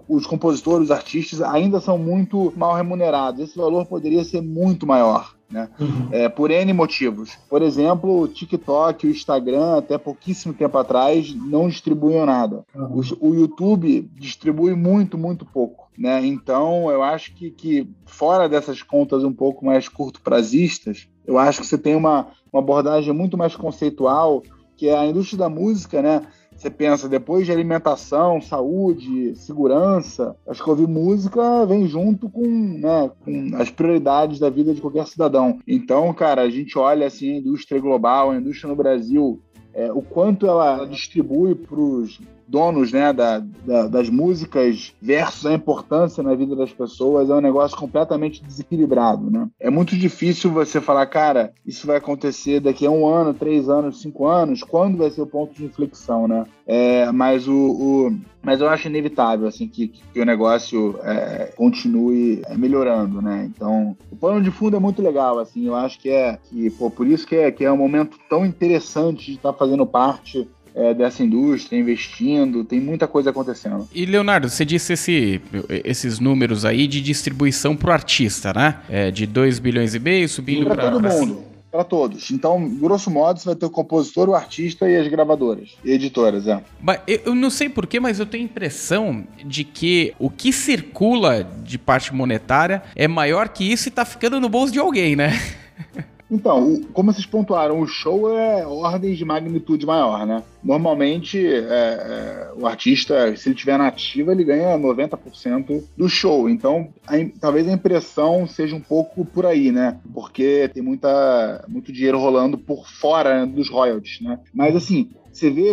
os compositores, os artistas ainda são muito mal remunerados. Esse valor poderia ser muito muito maior. Né? Uhum. É, por N motivos. Por exemplo, o TikTok, o Instagram, até pouquíssimo tempo atrás, não distribuíam nada. Uhum. O, o, YouTube distribui muito, muito pouco. Né? Então, eu acho que, que fora dessas contas um pouco mais curto-prazistas, eu acho que você tem uma, uma abordagem muito mais conceitual, que é a indústria da música, né? Você pensa, depois de alimentação, saúde, segurança, acho que ouvir música vem junto com, né, com as prioridades da vida de qualquer cidadão. Então, cara, a gente olha assim a indústria global, a indústria no Brasil, é, o quanto ela distribui para os donos né, da, da, das músicas versus a importância na vida das pessoas é um negócio completamente desequilibrado. Né? É muito difícil você falar, cara, isso vai acontecer daqui a um ano, três anos, cinco anos, quando vai ser o ponto de inflexão, né? É, mas o, o, mas eu acho inevitável assim que, que o negócio é, continue melhorando, né? Então, o plano de fundo é muito legal, assim. Eu acho que é que pô, por isso que é que é um momento tão interessante de estar fazendo parte é, dessa indústria, investindo, tem muita coisa acontecendo. E Leonardo, você disse esse, esses números aí de distribuição para o artista, né? É, de 2 bilhões e meio subindo para todo pra... mundo. Para todos. Então, grosso modo, você vai ter o compositor, o artista e as gravadoras e editoras, é. Mas eu não sei porquê, mas eu tenho a impressão de que o que circula de parte monetária é maior que isso e tá ficando no bolso de alguém, né? Então, como vocês pontuaram, o show é ordens de magnitude maior, né? Normalmente, é, é, o artista, se ele tiver na ativa, ele ganha 90% do show. Então, a, talvez a impressão seja um pouco por aí, né? Porque tem muita, muito dinheiro rolando por fora né, dos royalties, né? Mas, assim, você vê...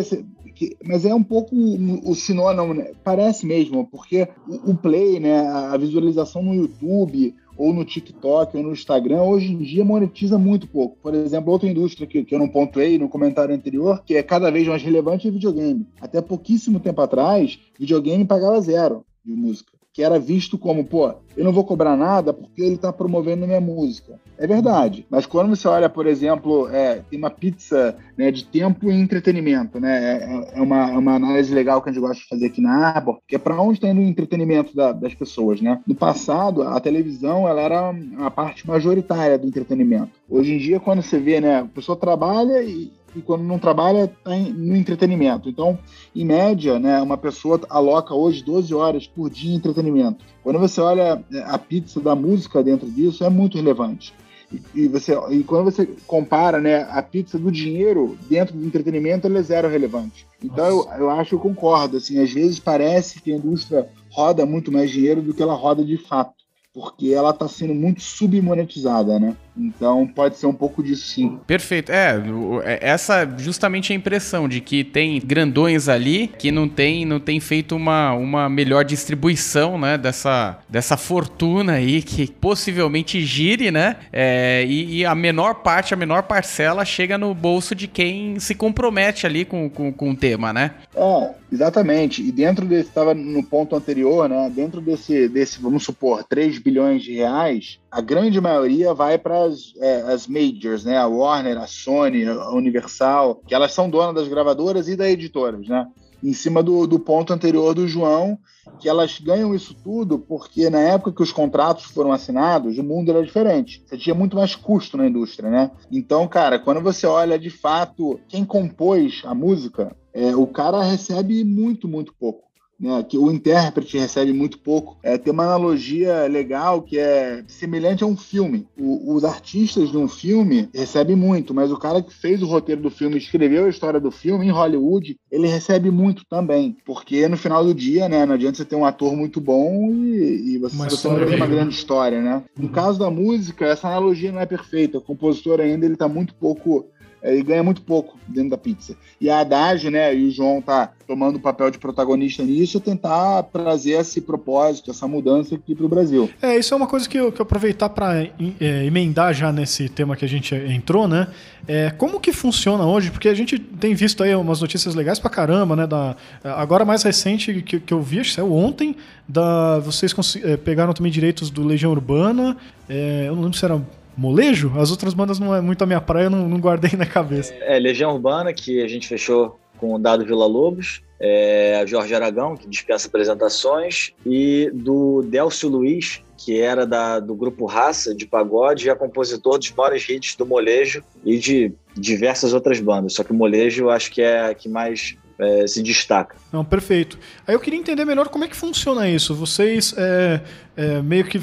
que, mas é um pouco o, sinônimo, né? parece mesmo, porque o, o play, né, a visualização no YouTube, ou no TikTok ou no Instagram, hoje em dia monetiza muito pouco. Por exemplo, outra indústria que, que eu não pontuei no comentário anterior, que é cada vez mais relevante, é videogame. Até pouquíssimo tempo atrás, videogame pagava zero de música que era visto como, pô, eu não vou cobrar nada porque ele está promovendo minha música. É verdade. Mas quando você olha, por exemplo, é, tem uma pizza né, de tempo e entretenimento, né? É, é uma, é uma análise legal que a gente gosta de fazer aqui na Arbor, que é para onde está indo o entretenimento da, das pessoas, né? No passado, a televisão ela era a parte majoritária do entretenimento. Hoje em dia, quando você vê, né, a pessoa trabalha e, e quando não trabalha está no entretenimento. Então, em média, né, uma pessoa aloca hoje 12 horas por dia em entretenimento. Quando você olha é, a pizza da música dentro disso, é muito relevante. E, e você, e quando você compara né, a pizza do dinheiro dentro do entretenimento, ela é zero relevante. Então, eu, eu acho que eu concordo. Assim, às vezes parece que a indústria roda muito mais dinheiro do que ela roda de fato. Porque ela está sendo muito submonetizada, né? Então pode ser um pouco disso sim. Perfeito. É, é, essa justamente a impressão de que tem grandões ali que não tem, não tem feito uma, uma melhor distribuição, né, dessa, dessa fortuna aí que possivelmente gire, né? É, e, e, a menor parte, a menor parcela chega no bolso de quem se compromete ali com, com, com o tema, né? É, exatamente. E dentro desse, estava no ponto anterior, né? Dentro desse, desse, vamos supor, 3 bilhões de reais, a grande maioria vai para as, é, as majors, né? A Warner, a Sony, a Universal, que elas são donas das gravadoras e das editoras, né? Em cima do, do ponto anterior do João, que elas ganham isso tudo porque na época que os contratos foram assinados, o mundo era diferente. Você tinha muito mais custo na indústria, né? Então, cara, quando você olha de fato quem compôs a música, é, o cara recebe muito, muito pouco né, que o intérprete recebe muito pouco. É, tem uma analogia legal que é semelhante a um filme. O, os artistas de um filme recebem muito, mas o cara que fez o roteiro do filme, escreveu a história do filme em Hollywood, ele recebe muito também. Porque no final do dia, né, não adianta você ter um ator muito bom e, e você, você não tem uma grande história, né? No caso da música, essa analogia não é perfeita. O compositor ainda ele está muito pouco ele ganha muito pouco dentro da pizza. E a Haddad, né, e o João tá tomando o papel de protagonista nisso, tentar trazer esse propósito, essa mudança aqui para o Brasil. É, isso é uma coisa que eu, que eu aproveitar para é, emendar já nesse tema que a gente entrou, né? É, como que funciona hoje? Porque a gente tem visto aí umas notícias legais pra caramba, né? Da, agora mais recente que, que eu vi, acho que saiu ontem, da, vocês é, pegaram também direitos do Legião Urbana, é, eu não lembro se era molejo? As outras bandas não é muito a minha praia, eu não, não guardei na cabeça. É, Legião Urbana, que a gente fechou com o Dado Vila Lobos, é, Jorge Aragão, que dispensa apresentações, e do Delcio Luiz, que era da, do grupo Raça de pagode e é compositor dos maiores hits do Molejo e de diversas outras bandas. Só que o Molejo acho que é a que mais é, se destaca. Não, perfeito. Aí eu queria entender melhor como é que funciona isso. Vocês é, é, meio que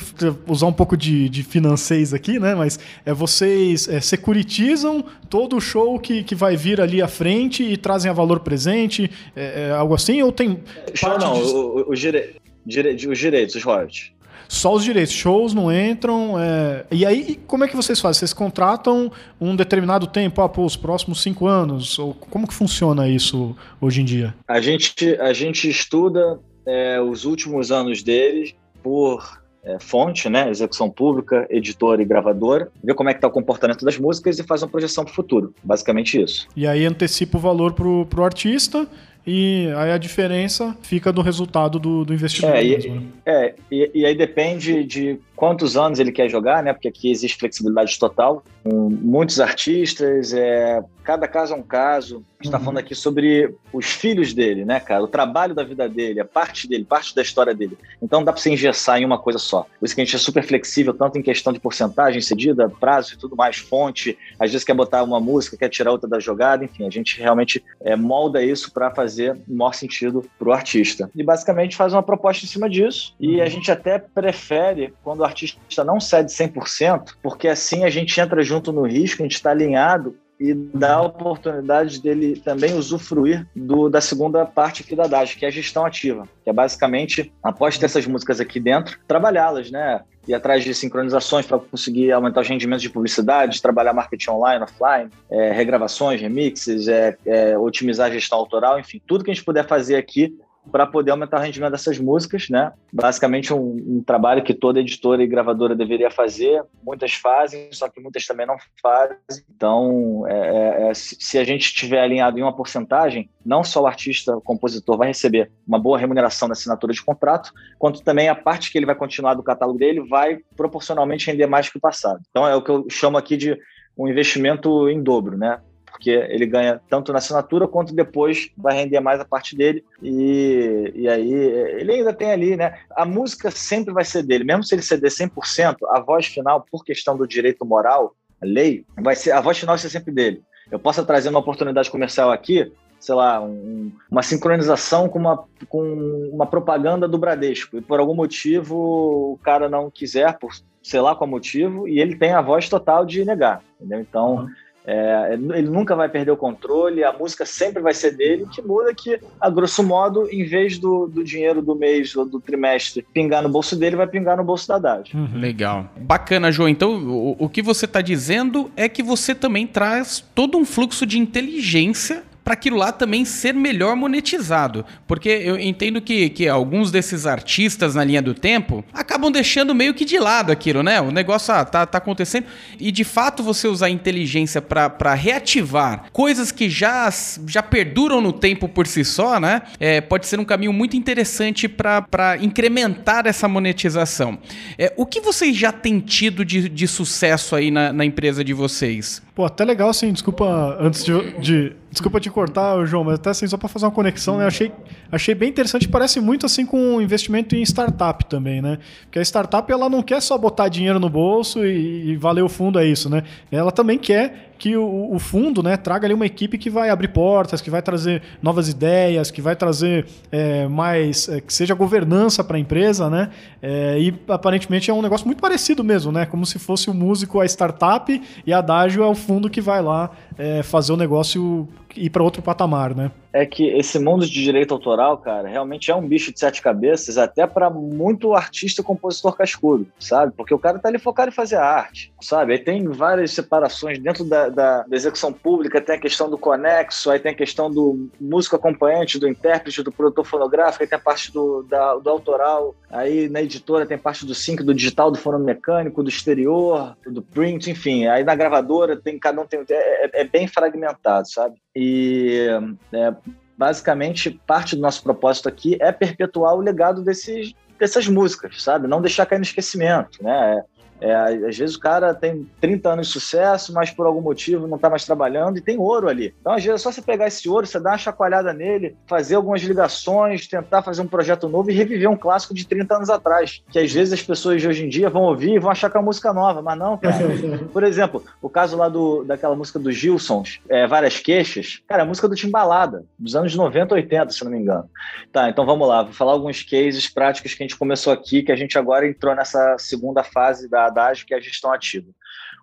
usar um pouco de, de financeis aqui, né? Mas é, vocês é, securitizam todo o show que, que vai vir ali à frente e trazem a valor presente, é, é algo assim? Ou tem. Show não, de... o, o, o dire... Dire... os direitos, os royalties. Só os direitos, shows não entram. É... E aí, como é que vocês fazem? Vocês contratam um determinado tempo, ah, pô, os próximos cinco anos? Ou como que funciona isso hoje em dia? A gente, a gente estuda é, os últimos anos deles por é, fonte, né, execução pública, editora e gravadora, ver como é que está o comportamento das músicas e faz uma projeção para o futuro. Basicamente isso. E aí antecipa o valor para o artista e aí a diferença fica do resultado do, do investimento. É, mesmo, né? é e, e, aí depende de quantos anos ele quer jogar, né? Porque aqui existe flexibilidade total. Um, muitos artistas, é, cada caso é um caso. A gente está uhum. falando aqui sobre os filhos dele, né, cara? O trabalho da vida dele, a parte dele, parte da história dele. Então não dá para você engessar em uma coisa só. Por isso que a gente é super flexível, tanto em questão de porcentagem cedida, prazo e tudo mais, fonte. Às vezes quer botar uma música, quer tirar outra da jogada, enfim, a gente realmente é, molda isso para fazer o maior sentido para o artista. E basicamente faz uma proposta em cima disso. E a uhum. gente até prefere quando artista não cede 100%, porque assim a gente entra junto no risco, a gente está alinhado e dá a oportunidade dele também usufruir do, da segunda parte aqui da DAG, que é a gestão ativa, que é basicamente, após ter essas músicas aqui dentro, trabalhá-las, né? Ir atrás de sincronizações para conseguir aumentar os rendimentos de publicidade, trabalhar marketing online, offline, é, regravações, remixes, é, é, otimizar a gestão autoral, enfim, tudo que a gente puder fazer aqui para poder aumentar o rendimento dessas músicas, né? Basicamente um, um, trabalho que toda editora e gravadora deveria fazer. Muitas fazem, só que muitas também não fazem. Então, é, é, é se a gente estiver alinhado em uma porcentagem, não só o artista, o compositor vai receber uma boa remuneração da assinatura de contrato, quanto também a parte que ele vai continuar do catálogo dele vai proporcionalmente render mais que o passado. Então, é o que eu chamo aqui de um investimento em dobro, né? Porque ele ganha tanto na assinatura quanto depois vai render mais a parte dele. E, e aí ele ainda tem ali, né? A música sempre vai ser dele, mesmo se ele ceder 100%, a voz final, por questão do direito moral, a lei, vai ser a voz final vai ser sempre dele. Eu posso trazer uma oportunidade comercial aqui, sei lá, um, uma sincronização com uma, com uma propaganda do Bradesco, e por algum motivo o cara não quiser, por sei lá qual motivo, e ele tem a voz total de negar, entendeu? Então, uhum É, ele nunca vai perder o controle, a música sempre vai ser dele. O que muda é que, a grosso modo, em vez do, do dinheiro do mês ou do trimestre pingar no bolso dele, vai pingar no bolso da Haddad. Uhum. Legal. Bacana, João. Então, o, o que você está dizendo é que você também traz todo um fluxo de inteligência para aquilo lá também ser melhor monetizado. Porque eu entendo que, que alguns desses artistas na linha do tempo acabam deixando meio que de lado aquilo, né? O negócio ah, tá, tá acontecendo. E de fato você usar a inteligência para reativar coisas que já, já perduram no tempo por si só, né? É, pode ser um caminho muito interessante para incrementar essa monetização. É, o que vocês já têm tido de, de sucesso aí na, na empresa de vocês? Pô, até legal assim, desculpa antes de, de Desculpa te cortar, João, mas até assim, só para fazer uma conexão, né? Achei, achei bem interessante, parece muito assim com investimento em startup também, né? Porque a startup ela não quer só botar dinheiro no bolso e, e valer o fundo, é isso, né? Ela também quer que o, o, fundo né, traga ali uma equipe que vai abrir portas, que vai trazer novas ideias, que vai trazer é, mais. É, que seja governança para a empresa, né? É, e aparentemente é um negócio muito parecido mesmo, né? Como se fosse o músico a startup e a Adágio é o fundo que vai lá é, fazer o negócio ir para outro patamar, né? É que esse mundo de direito autoral, cara, realmente é um bicho de sete cabeças, até para muito artista e compositor cascudo, sabe? Porque o cara tá ali focado em fazer arte, sabe? Aí tem várias separações dentro da, da, da execução pública, tem a questão do conexo, aí tem a questão do músico acompanhante, do intérprete, do produtor fonográfico, aí tem a parte do, da, do autoral, aí na editora tem parte do sync, do digital, do fonomecânico, do exterior, do print, enfim. Aí na gravadora tem cada um tem é, é, é bem fragmentado, sabe? E é, basicamente parte do nosso propósito aqui é perpetuar o legado desses, dessas músicas, sabe? Não deixar cair no esquecimento, né? É, às vezes o cara tem 30 anos de sucesso, mas por algum motivo não está mais trabalhando e tem ouro ali. Então, às vezes, é só você pegar esse ouro, você dar uma chacoalhada nele, fazer algumas ligações, tentar fazer um projeto novo e reviver um clássico de 30 anos atrás. Que às vezes as pessoas de hoje em dia vão ouvir e vão achar que é uma música nova, mas não, cara. por exemplo, o caso lá do, daquela música do Gilsons, é, Várias Queixas, cara, é a música do Timbalada, dos anos 90, 80, se não me engano. Tá, então vamos lá, vou falar alguns cases práticos que a gente começou aqui, que a gente agora entrou nessa segunda fase da abordagem que é a gestão ativa.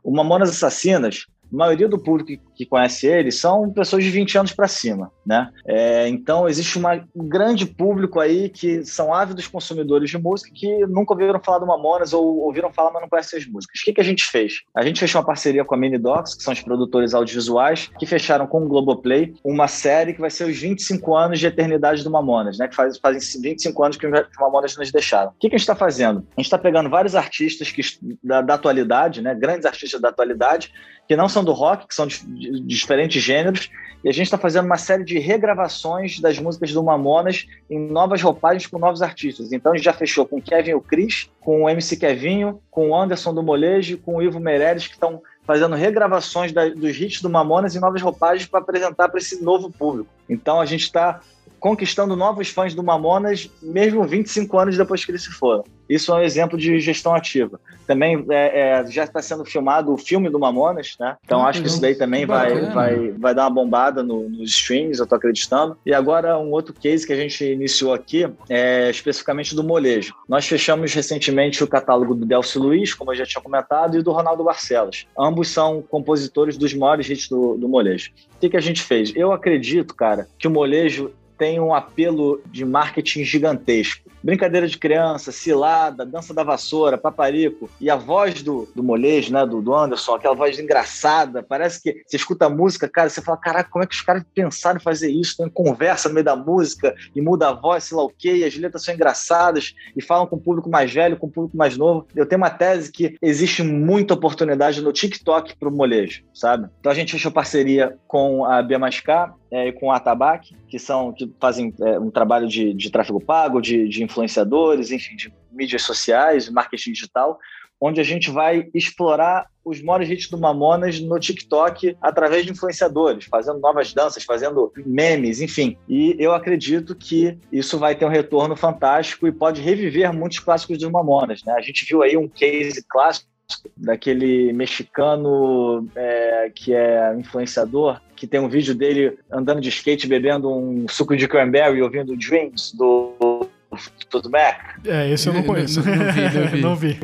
O Mamonas Assassinas a maioria do público que, conhece ele são pessoas de 20 anos para cima, né? É, então existe uma, um grande público aí que são ávidos consumidores de música que nunca ouviram falar do Mamonas ou ouviram falar, mas não conhecem as músicas. O que, que a gente fez? A gente fechou uma parceria com a Mini Docs, que são os produtores audiovisuais, que fecharam com o Globoplay uma série que vai ser os 25 anos de eternidade do Mamonas, né? Que faz, fazem 25 anos que os Mamonas nos deixaram. O que, que a gente está fazendo? A gente está pegando vários artistas que, da, da atualidade, né? Grandes artistas da atualidade, que não são do rock, que são de, de diferentes gêneros, e a gente está fazendo uma série de regravações das músicas do Mamonas em novas roupagens com novos artistas. Então a gente já fechou com Kevin o Chris, com o MC Kevinho, com o Anderson do Molejo, com o Ivo Meirelles, que estão fazendo regravações da, dos hits do Mamonas em novas roupagens para apresentar para esse novo público. Então a gente está conquistando novos fãs do Mamonas, mesmo 25 anos depois que eles se foram. Isso é um exemplo de gestão ativa. Também é, é, já está sendo filmado o filme do Mamonas, né? Então ah, acho que isso daí também vai, vai, vai dar uma bombada no, nos streams, eu estou acreditando. E agora um outro case que a gente iniciou aqui é especificamente do molejo. Nós fechamos recentemente o catálogo do Delcio Luiz, como eu já tinha comentado, e do Ronaldo Barcelos. Ambos são compositores dos maiores hits do, do molejo. O que, que a gente fez? Eu acredito, cara, que o molejo tem um apelo de marketing gigantesco. Brincadeira de criança, cilada, dança da vassoura, paparico. E a voz do, do molejo, né, do, do Anderson, aquela voz engraçada. Parece que você escuta a música, cara, você fala: caraca, como é que os caras pensaram em fazer isso? Tem conversa no meio da música e muda a voz, sei lá o quê, e as letras são engraçadas e falam com o público mais velho, com o público mais novo. Eu tenho uma tese que existe muita oportunidade no TikTok para o molejo, sabe? Então a gente fechou parceria com a Bia Mascar é, e com a Atabac, que são que fazem é, um trabalho de, de tráfego pago, de, de influenciadores, enfim, de mídias sociais, marketing digital, onde a gente vai explorar os maiores hits do Mamonas no TikTok através de influenciadores, fazendo novas danças, fazendo memes, enfim. E eu acredito que isso vai ter um retorno fantástico e pode reviver muitos clássicos dos Mamonas. Né? A gente viu aí um case clássico daquele mexicano é, que é influenciador, que tem um vídeo dele andando de skate bebendo um suco de cranberry ouvindo Dreams do Tudo Mac? É, esse eu não conheço. não, não, vi, não vi. não vi.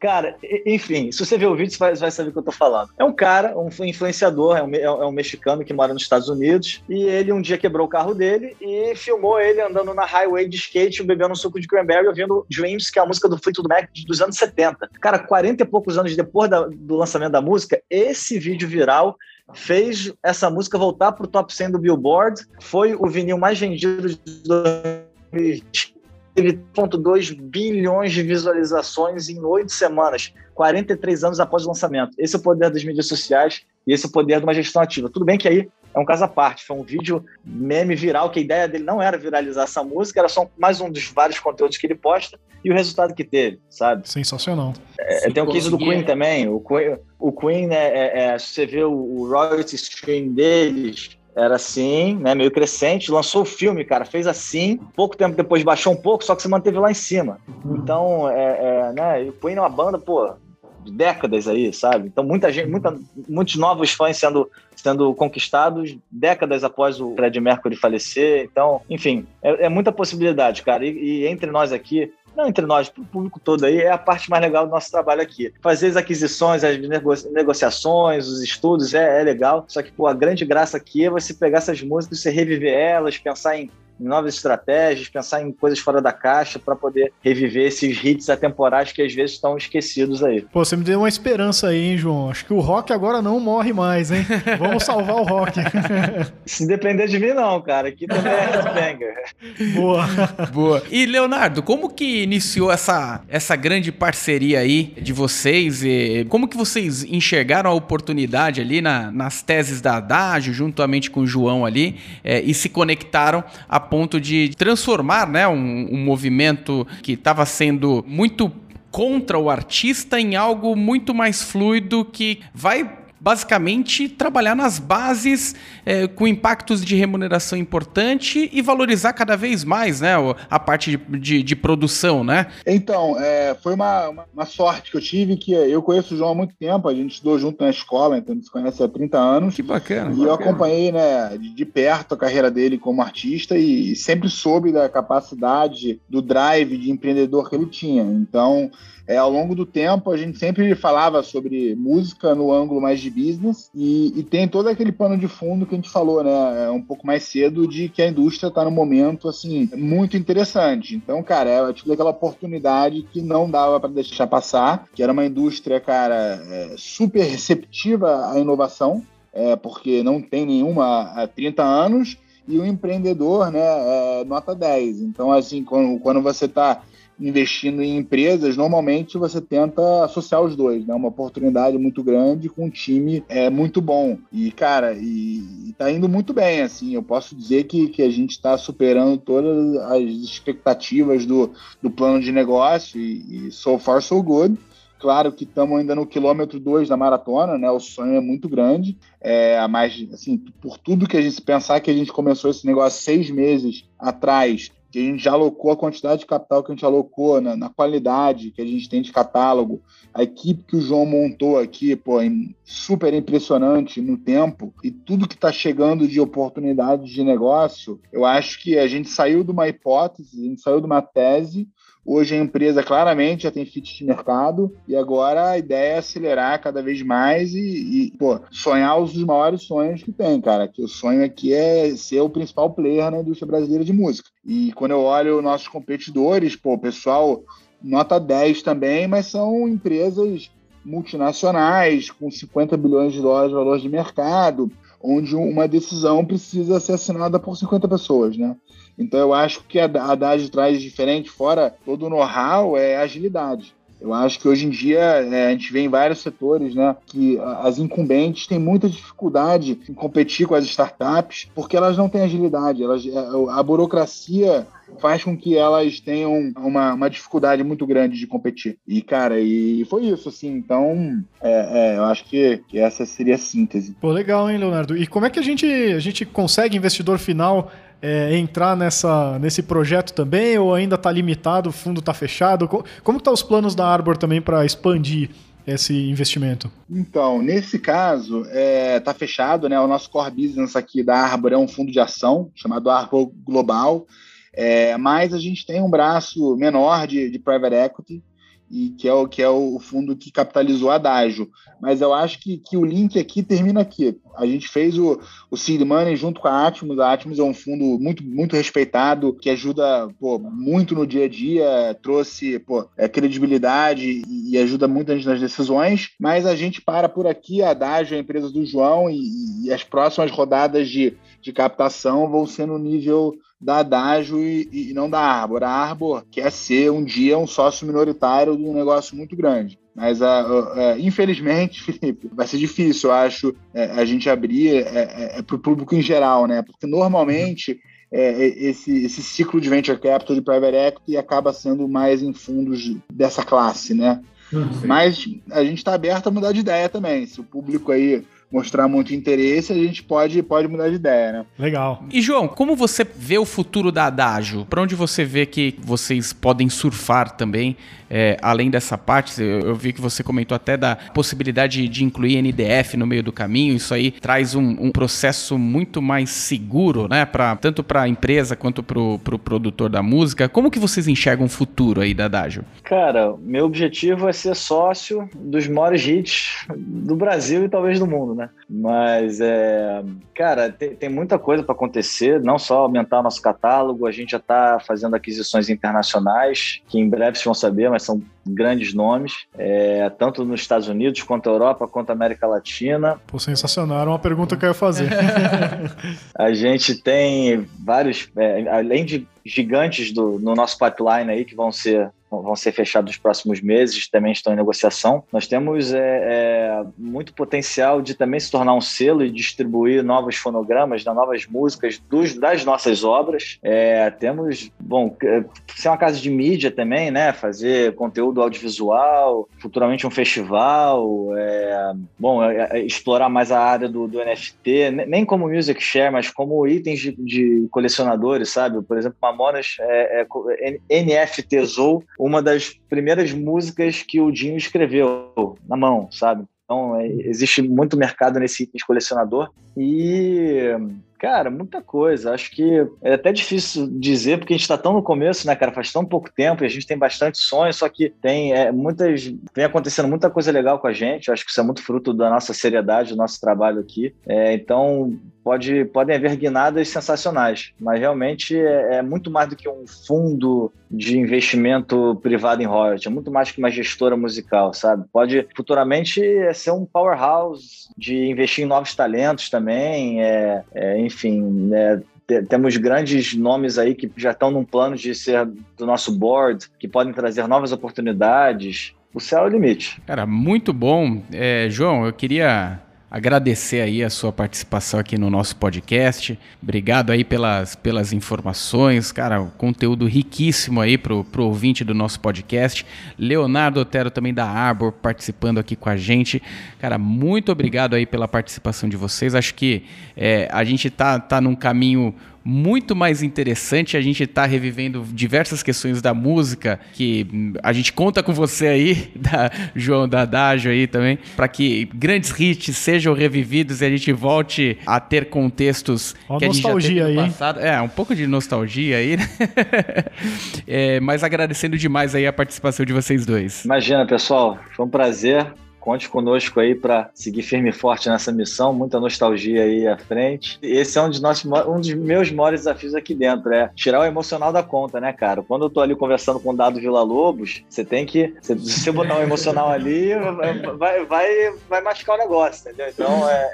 Cara, enfim, se você ver o vídeo, você vai, vai saber o que eu tô falando. É um cara, um influenciador, é um, é um mexicano que mora nos Estados Unidos, e ele um dia quebrou o carro dele e filmou ele andando na highway de skate, bebendo um suco de cranberry, ouvindo Dreams, que é a música do Fleetwood Mac dos anos 70. Cara, 40 e poucos anos depois da, do lançamento da música, esse vídeo viral fez essa música voltar pro top 100 do Billboard, foi o vinil mais vendido de 2020 teve 1,2 bilhões de visualizações em oito semanas, 43 anos após o lançamento. Esse é o poder das mídias sociais e esse é o poder de uma gestão ativa. Tudo bem que aí é um caso à parte, foi um vídeo meme viral, que a ideia dele não era viralizar essa música, era só mais um dos vários conteúdos que ele posta e o resultado que teve, sabe? Sensacional. É, tem o case do Queen também. O Queen, o Queen né, é, é, se você vê o, o royalty stream deles, era assim, né, meio crescente, lançou o filme, cara, fez assim, pouco tempo depois baixou um pouco, só que se manteve lá em cima. Então, é, é né, o Queen é uma banda, pô, décadas aí, sabe? Então, muita gente, muita, muitos novos fãs sendo, sendo conquistados décadas após o Fred Mercury falecer. Então, enfim, é, é muita possibilidade, cara. E, e, entre nós aqui, não entre nós, para o público todo aí, é a parte mais legal do nosso trabalho aqui. Fazer as aquisições, as negociações, os estudos é, é legal, só que pô, a grande graça aqui é você pegar essas músicas, você reviver elas, pensar em em novas estratégias, pensar em coisas fora da caixa para poder reviver esses hits atemporais que às vezes estão esquecidos aí. Pô, você me deu uma esperança aí, hein, João? Acho que o rock agora não morre mais, hein? Vamos salvar o rock. Se depender de mim, não, cara. Aqui também é headbanger. Boa. Boa. E, Leonardo, como que iniciou essa, essa grande parceria aí de vocês? E como que vocês enxergaram a oportunidade ali na, nas teses da Adágio, juntamente com o João ali, é, e se conectaram a ponto de transformar né, um, um movimento que estava sendo muito contra o artista em algo muito mais fluido que vai basicamente trabalhar nas bases é, com impactos de remuneração importante e valorizar cada vez mais né, a parte de, de, de produção, né? Então, é, foi uma, uma, uma, sorte que eu tive, que eu conheço o João há muito tempo, a gente estudou junto na escola, então a gente se conhece há 30 anos. Que bacana. E bacana. eu acompanhei né, de, de, perto a carreira dele como artista e, e sempre soube da capacidade, do drive de empreendedor que ele tinha. Então, é, ao longo do tempo, a gente sempre falava sobre música no ângulo mais de business e, e, tem todo aquele pano de fundo que a gente falou, né, é um pouco mais cedo, de que a indústria está num momento, assim, muito interessante. Então, cara, é tipo aquela oportunidade que não dava para deixar passar, que era uma indústria, cara, é, super receptiva à inovação, é, porque não tem nenhuma há 30 anos, e o empreendedor, né, é nota 10. Então, assim, quando, quando você está investindo em empresas, normalmente você tenta associar os dois, né? Uma oportunidade muito grande com um time é, muito bom. E, cara, e, e tá indo muito bem, assim. Eu posso dizer que, que a gente está superando todas as expectativas do, do plano de negócio e, e so far so good. Claro que estamos ainda no quilômetro 2 da maratona, né? O sonho é muito grande. É, mais, assim, por tudo que a gente pensar que a gente começou esse negócio seis meses atrás que a gente já alocou a quantidade de capital que a gente alocou na, na, qualidade que a gente tem de catálogo, a equipe que o João montou aqui, pô, super impressionante no tempo, e tudo que está chegando de oportunidades de negócio, eu acho que a gente saiu de uma hipótese, a gente saiu de uma tese Hoje a empresa claramente já tem fit de mercado e agora a ideia é acelerar cada vez mais e, e pô, sonhar os maiores sonhos que tem, cara. Que o sonho aqui é ser o principal player na indústria brasileira de música. E quando eu olho nossos competidores, pô, pessoal nota 10 também, mas são empresas multinacionais com 50 bilhões de dólares de valor de mercado, onde uma decisão precisa ser assinada por 50 pessoas, né? Então eu acho que a Haddad traz diferente, fora todo o know-how, é agilidade. Eu acho que hoje em dia é, a gente vê em vários setores né, que as incumbentes têm muita dificuldade em competir com as startups porque elas não têm agilidade. Elas, é, a burocracia faz com que elas tenham uma, uma dificuldade muito grande de competir. E, cara, e foi isso, assim. Então, é, é, eu acho que, que essa seria a síntese. Pô, legal, hein, Leonardo? E como é que a gente, a gente consegue, investidor final, é, entrar nessa, nesse projeto também ou ainda está limitado, o fundo está fechado? Como estão tá os planos da Arbor também para expandir esse investimento? Então, nesse caso, está é, tá fechado, né? O nosso core business aqui da Arbor é um fundo de ação chamado Arbor Global. É, mas a gente tem um braço menor de, de private equity, e que é o que é o fundo que capitalizou a Dágio. Mas eu acho que, que o link aqui termina aqui. A gente fez o, o Seed Money junto com a Atmos. A Atmos é um fundo muito, muito respeitado, que ajuda pô, muito no dia a dia, trouxe pô, é, credibilidade e, e, ajuda muito nas decisões. Mas a gente para por aqui, a Dágio é a empresa do João, e, e as próximas rodadas de, de captação vão ser no nível da Adágio e, e, não da Arbor. A Arbor quer ser um dia um sócio minoritário de um negócio muito grande. Mas, a, a, a, infelizmente, Felipe, vai ser difícil, eu acho, é, a gente abrir é, é, é para o público em geral, né? Porque normalmente é, é, esse, esse ciclo de venture capital de private equity acaba sendo mais em fundos dessa classe, né? Uhum. Mas a gente está aberto a mudar de ideia também. Se o público aí mostrar muito interesse, a gente pode, pode mudar de ideia, né? Legal. E João, como você vê o futuro da Adágio? Para onde você vê que vocês podem surfar também, é, além dessa parte? Eu, eu, vi que você comentou até da possibilidade de incluir NDF no meio do caminho. Isso aí traz um, um processo muito mais seguro, né? Pra, tanto para a empresa quanto para o pro produtor da música. Como que vocês enxergam o futuro aí da Adágio? Cara, meu objetivo é ser sócio dos maiores hits do Brasil e talvez do mundo, né? Mas, é, cara, tem, tem muita coisa para acontecer, não só aumentar nosso catálogo, a gente já está fazendo aquisições internacionais, que em breve vocês vão saber, mas são grandes nomes, é, tanto nos Estados Unidos, quanto a Europa, quanto a América Latina. Pô, sensacional, era uma pergunta que eu ia fazer. a gente tem vários, é, além de gigantes do, no nosso pipeline aí, que vão ser vão ser fechados nos próximos meses, também estão em negociação. Nós temos é, é, muito potencial de também se tornar um selo e distribuir novos fonogramas, né, novas músicas dos, das nossas obras. É, temos, bom, ser uma casa de mídia também, né? Fazer conteúdo audiovisual, futuramente um festival, é, bom, é, é, explorar mais a área do, do, NFT, nem como music share, mas como itens de, de colecionadores, sabe? Por exemplo, Mamonas é, é NFTzou uma das primeiras músicas que o Dinho escreveu na mão, sabe? Então, é, existe muito mercado nesse item colecionador. E, cara, muita coisa. Acho que é até difícil dizer, porque a gente está tão no começo, né, cara? Faz tão pouco tempo e a gente tem bastante sonhos, só que tem é, muitas. Vem acontecendo muita coisa legal com a gente. Acho que isso é muito fruto da nossa seriedade, do nosso trabalho aqui. É, então, pode, podem haver guinadas sensacionais, mas realmente é, é, muito mais do que um fundo de investimento privado em royalty, é muito mais que uma gestora musical, sabe? Pode futuramente ser um powerhouse de investir em novos talentos também, é, é enfim, é, temos grandes nomes aí que já estão num plano de ser do nosso board, que podem trazer novas oportunidades. O céu é o limite. Cara, muito bom. É, João, eu queria agradecer aí a sua participação aqui no nosso podcast. Obrigado aí pelas, pelas informações, cara, conteúdo riquíssimo aí pro, pro ouvinte do nosso podcast. Leonardo Otero também da Arbor participando aqui com a gente. Cara, muito obrigado aí pela participação de vocês. Acho que é, a gente tá, tá num caminho muito mais interessante. A gente está revivendo diversas questões da música que a gente conta com você aí, da João aí também, para que grandes hits sejam revividos e a gente volte a ter contextos Uma que a gente já teve no aí, passado. É, um pouco de nostalgia aí, né? é, mas agradecendo demais aí a participação de vocês dois. Imagina, pessoal, foi um prazer. Conte conosco aí para seguir firme e forte nessa missão, muita nostalgia aí à frente. Esse é um dos, nossos, um dos meus maiores desafios aqui dentro, é tirar o emocional da conta, né, cara? Quando eu tô ali conversando com o Dado Vila Lobos, você tem que, se você botar um emocional ali, vai, vai, vai machucar o negócio, entendeu? Então é,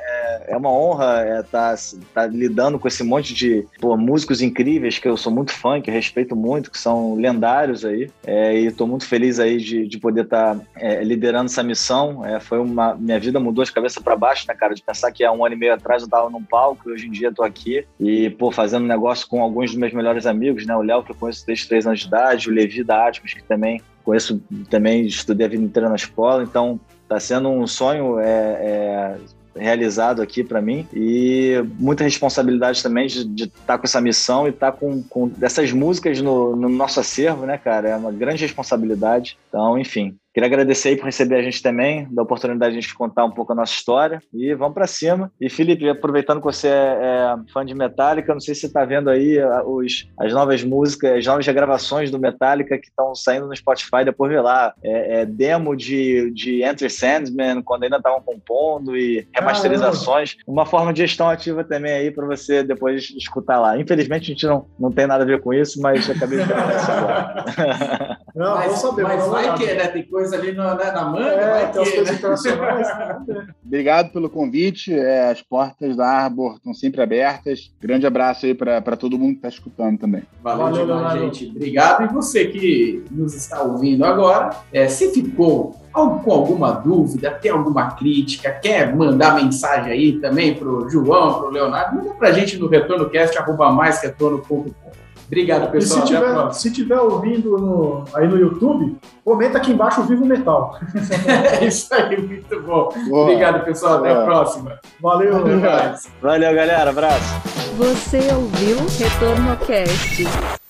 é, é uma honra estar é, tá, tá lidando com esse monte de pô, músicos incríveis que eu sou muito fã, que respeito muito, que são lendários aí, é, e tô muito feliz aí de, de poder estar tá, é, liderando essa missão. É, foi uma minha vida mudou de cabeça para baixo, né, cara? De pensar que há um ano e meio atrás eu tava num palco e hoje em dia tô aqui e pô fazendo negócio com alguns dos meus melhores amigos, né? O Léo que eu conheço desde três anos de idade, o Levi da Atmos que também conheço, também estudei a vida inteira na escola, então tá sendo um sonho é, é realizado aqui para mim e muita responsabilidade também de estar tá com essa missão e estar tá com, com essas músicas no, no, nosso acervo, né, cara? É uma grande responsabilidade. Então, enfim, Queria agradecer aí por receber a gente também, da oportunidade de a gente contar um pouco a nossa história e vamos para cima. E Felipe, aproveitando que você é, é fã de Metallica, não sei se você está vendo aí os, as novas músicas, as novas regravações do Metallica que estão saindo no Spotify, depois vê lá. É, é demo de, de Enter Sandman, quando ainda estavam compondo e remasterizações. Uma forma de gestão ativa também aí para você depois escutar lá. Infelizmente a gente não, não tem nada a ver com isso, mas acabei de falar isso agora. Não, mas, saber, mas vai que, né? Tem coisa ali na, né, na manga, é, vai tem que, as coisas né? Obrigado pelo convite. É, as portas da Arbor estão sempre abertas. Grande abraço aí para todo mundo que está escutando também. Valeu, Valeu demais, gente. Obrigado. E você que nos está ouvindo agora, é, se ficou com alguma dúvida, tem alguma crítica, quer mandar mensagem aí também para o João, para o Leonardo, manda para a gente no retornocast, arroba mais retorno.com. Obrigado, pessoal. E se tiver, se tiver ouvindo no, aí no YouTube, comenta aqui embaixo o Vivo Metal. é isso aí, muito bom. Boa. Obrigado, pessoal. Até Boa. a próxima. Valeu. Valeu, galera. Abraço. Você ouviu Retorno Cast.